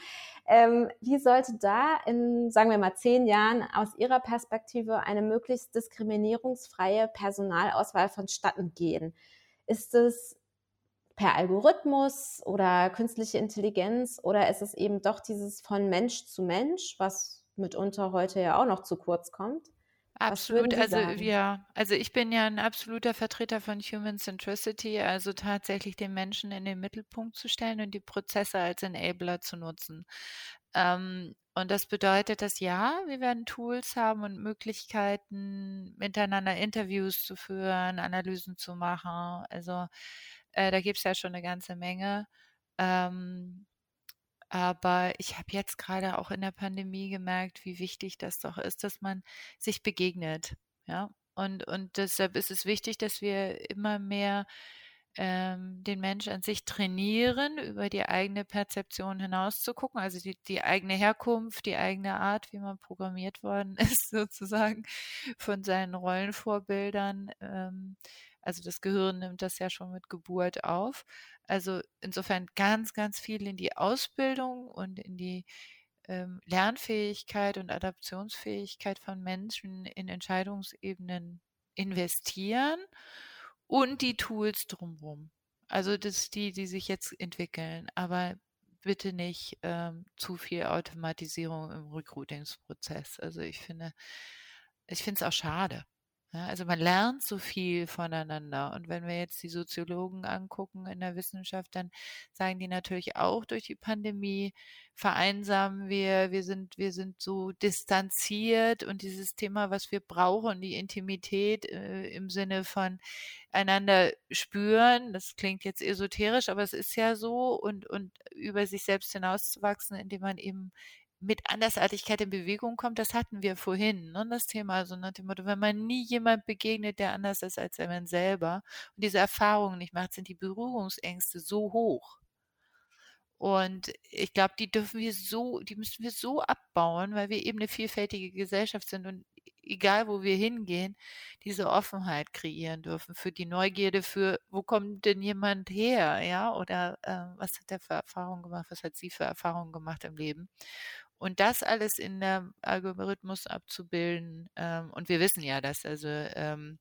Ähm, wie sollte da in, sagen wir mal, zehn Jahren aus Ihrer Perspektive eine möglichst diskriminierungsfreie Personalauswahl vonstatten gehen? Ist es per Algorithmus oder künstliche Intelligenz oder ist es eben doch dieses von Mensch zu Mensch, was mitunter heute ja auch noch zu kurz kommt? Absolut, also sagen? ja, also ich bin ja ein absoluter Vertreter von Human Centricity, also tatsächlich den Menschen in den Mittelpunkt zu stellen und die Prozesse als Enabler zu nutzen. Ähm, und das bedeutet, dass ja, wir werden Tools haben und Möglichkeiten, miteinander Interviews zu führen, Analysen zu machen. Also äh, da gibt es ja schon eine ganze Menge. Ähm, aber ich habe jetzt gerade auch in der Pandemie gemerkt, wie wichtig das doch ist, dass man sich begegnet. Ja. Und, und deshalb ist es wichtig, dass wir immer mehr ähm, den Mensch an sich trainieren, über die eigene Perzeption hinaus zu gucken, also die, die eigene Herkunft, die eigene Art, wie man programmiert worden ist, sozusagen von seinen Rollenvorbildern. Ähm, also das Gehirn nimmt das ja schon mit Geburt auf. Also insofern ganz, ganz viel in die Ausbildung und in die ähm, Lernfähigkeit und Adaptionsfähigkeit von Menschen in Entscheidungsebenen investieren und die Tools drumherum. Also das die, die sich jetzt entwickeln, aber bitte nicht ähm, zu viel Automatisierung im Recruitingsprozess. Also ich finde, ich finde es auch schade. Ja, also man lernt so viel voneinander. Und wenn wir jetzt die Soziologen angucken in der Wissenschaft, dann sagen die natürlich auch durch die Pandemie vereinsamen wir, wir sind, wir sind so distanziert. Und dieses Thema, was wir brauchen, die Intimität äh, im Sinne von einander spüren, das klingt jetzt esoterisch, aber es ist ja so. Und, und über sich selbst hinauszuwachsen, indem man eben mit Andersartigkeit in Bewegung kommt, das hatten wir vorhin, ne, das Thema, also nach dem Motto, wenn man nie jemand begegnet, der anders ist als man selber und diese Erfahrungen nicht macht, sind die Berührungsängste so hoch. Und ich glaube, die dürfen wir so, die müssen wir so abbauen, weil wir eben eine vielfältige Gesellschaft sind und egal wo wir hingehen, diese Offenheit kreieren dürfen für die Neugierde, für wo kommt denn jemand her, ja, oder äh, was hat er für Erfahrungen gemacht, was hat sie für Erfahrungen gemacht im Leben. Und das alles in der Algorithmus abzubilden. Ähm, und wir wissen ja, dass also ähm,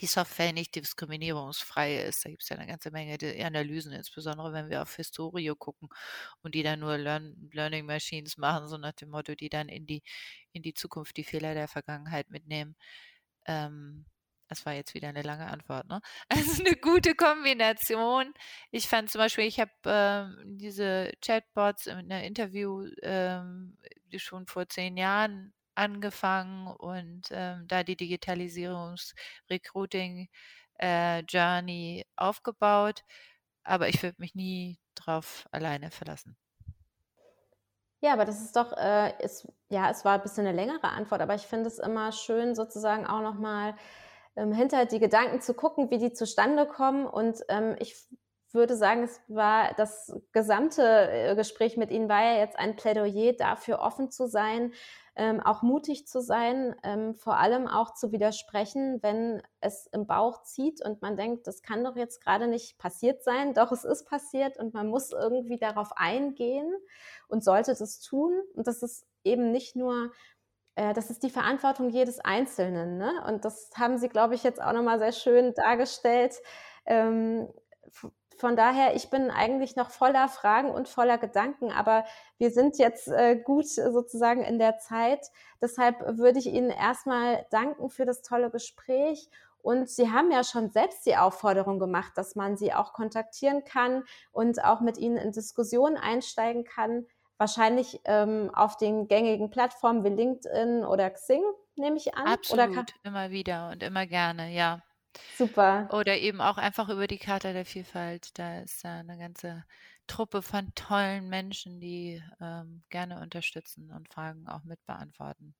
die Software nicht diskriminierungsfrei ist. Da gibt es ja eine ganze Menge Analysen, insbesondere wenn wir auf Historie gucken und die dann nur Learn Learning Machines machen, so nach dem Motto, die dann in die, in die Zukunft die Fehler der Vergangenheit mitnehmen. Ähm, das war jetzt wieder eine lange Antwort, ne? Also eine gute Kombination. Ich fand zum Beispiel, ich habe ähm, diese Chatbots in einem Interview ähm, schon vor zehn Jahren angefangen und ähm, da die Digitalisierungs-Recruiting äh, aufgebaut. Aber ich würde mich nie drauf alleine verlassen. Ja, aber das ist doch, äh, ist, ja, es war ein bisschen eine längere Antwort, aber ich finde es immer schön, sozusagen auch nochmal ähm, hinter die Gedanken zu gucken, wie die zustande kommen. Und ähm, ich würde sagen, es war das gesamte äh, Gespräch mit Ihnen war ja jetzt ein Plädoyer dafür, offen zu sein, ähm, auch mutig zu sein, ähm, vor allem auch zu widersprechen, wenn es im Bauch zieht und man denkt, das kann doch jetzt gerade nicht passiert sein. Doch es ist passiert und man muss irgendwie darauf eingehen und sollte das tun. Und das ist eben nicht nur das ist die Verantwortung jedes Einzelnen. Ne? Und das haben Sie, glaube ich, jetzt auch nochmal sehr schön dargestellt. Ähm, von daher, ich bin eigentlich noch voller Fragen und voller Gedanken, aber wir sind jetzt äh, gut sozusagen in der Zeit. Deshalb würde ich Ihnen erstmal danken für das tolle Gespräch. Und Sie haben ja schon selbst die Aufforderung gemacht, dass man Sie auch kontaktieren kann und auch mit Ihnen in Diskussionen einsteigen kann wahrscheinlich ähm, auf den gängigen Plattformen wie LinkedIn oder Xing, nehme ich an. Absolut, oder immer wieder und immer gerne, ja. Super. Oder eben auch einfach über die Karte der Vielfalt. Da ist da eine ganze Truppe von tollen Menschen, die ähm, gerne unterstützen und Fragen auch mitbeantworten.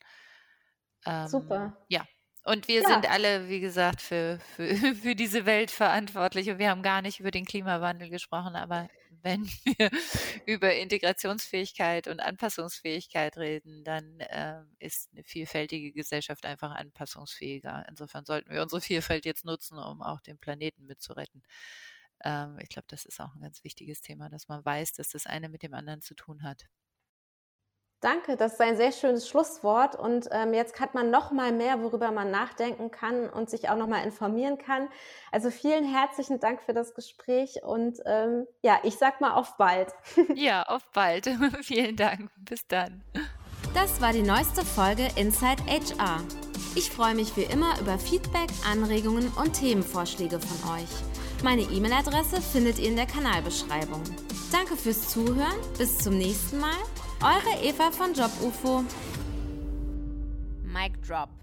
Ähm, Super. Ja, und wir ja. sind alle, wie gesagt, für, für, für diese Welt verantwortlich. Und wir haben gar nicht über den Klimawandel gesprochen, aber wenn wir über Integrationsfähigkeit und Anpassungsfähigkeit reden, dann äh, ist eine vielfältige Gesellschaft einfach anpassungsfähiger. Insofern sollten wir unsere Vielfalt jetzt nutzen, um auch den Planeten mitzuretten. Ähm, ich glaube, das ist auch ein ganz wichtiges Thema, dass man weiß, dass das eine mit dem anderen zu tun hat. Danke, das ist ein sehr schönes Schlusswort und ähm, jetzt hat man noch mal mehr, worüber man nachdenken kann und sich auch noch mal informieren kann. Also vielen herzlichen Dank für das Gespräch und ähm, ja, ich sag mal auf bald. ja, auf bald. vielen Dank. Bis dann. Das war die neueste Folge Inside HR. Ich freue mich wie immer über Feedback, Anregungen und Themenvorschläge von euch. Meine E-Mail-Adresse findet ihr in der Kanalbeschreibung. Danke fürs Zuhören. Bis zum nächsten Mal. Eure Eva von Job UFO. Mic Drop.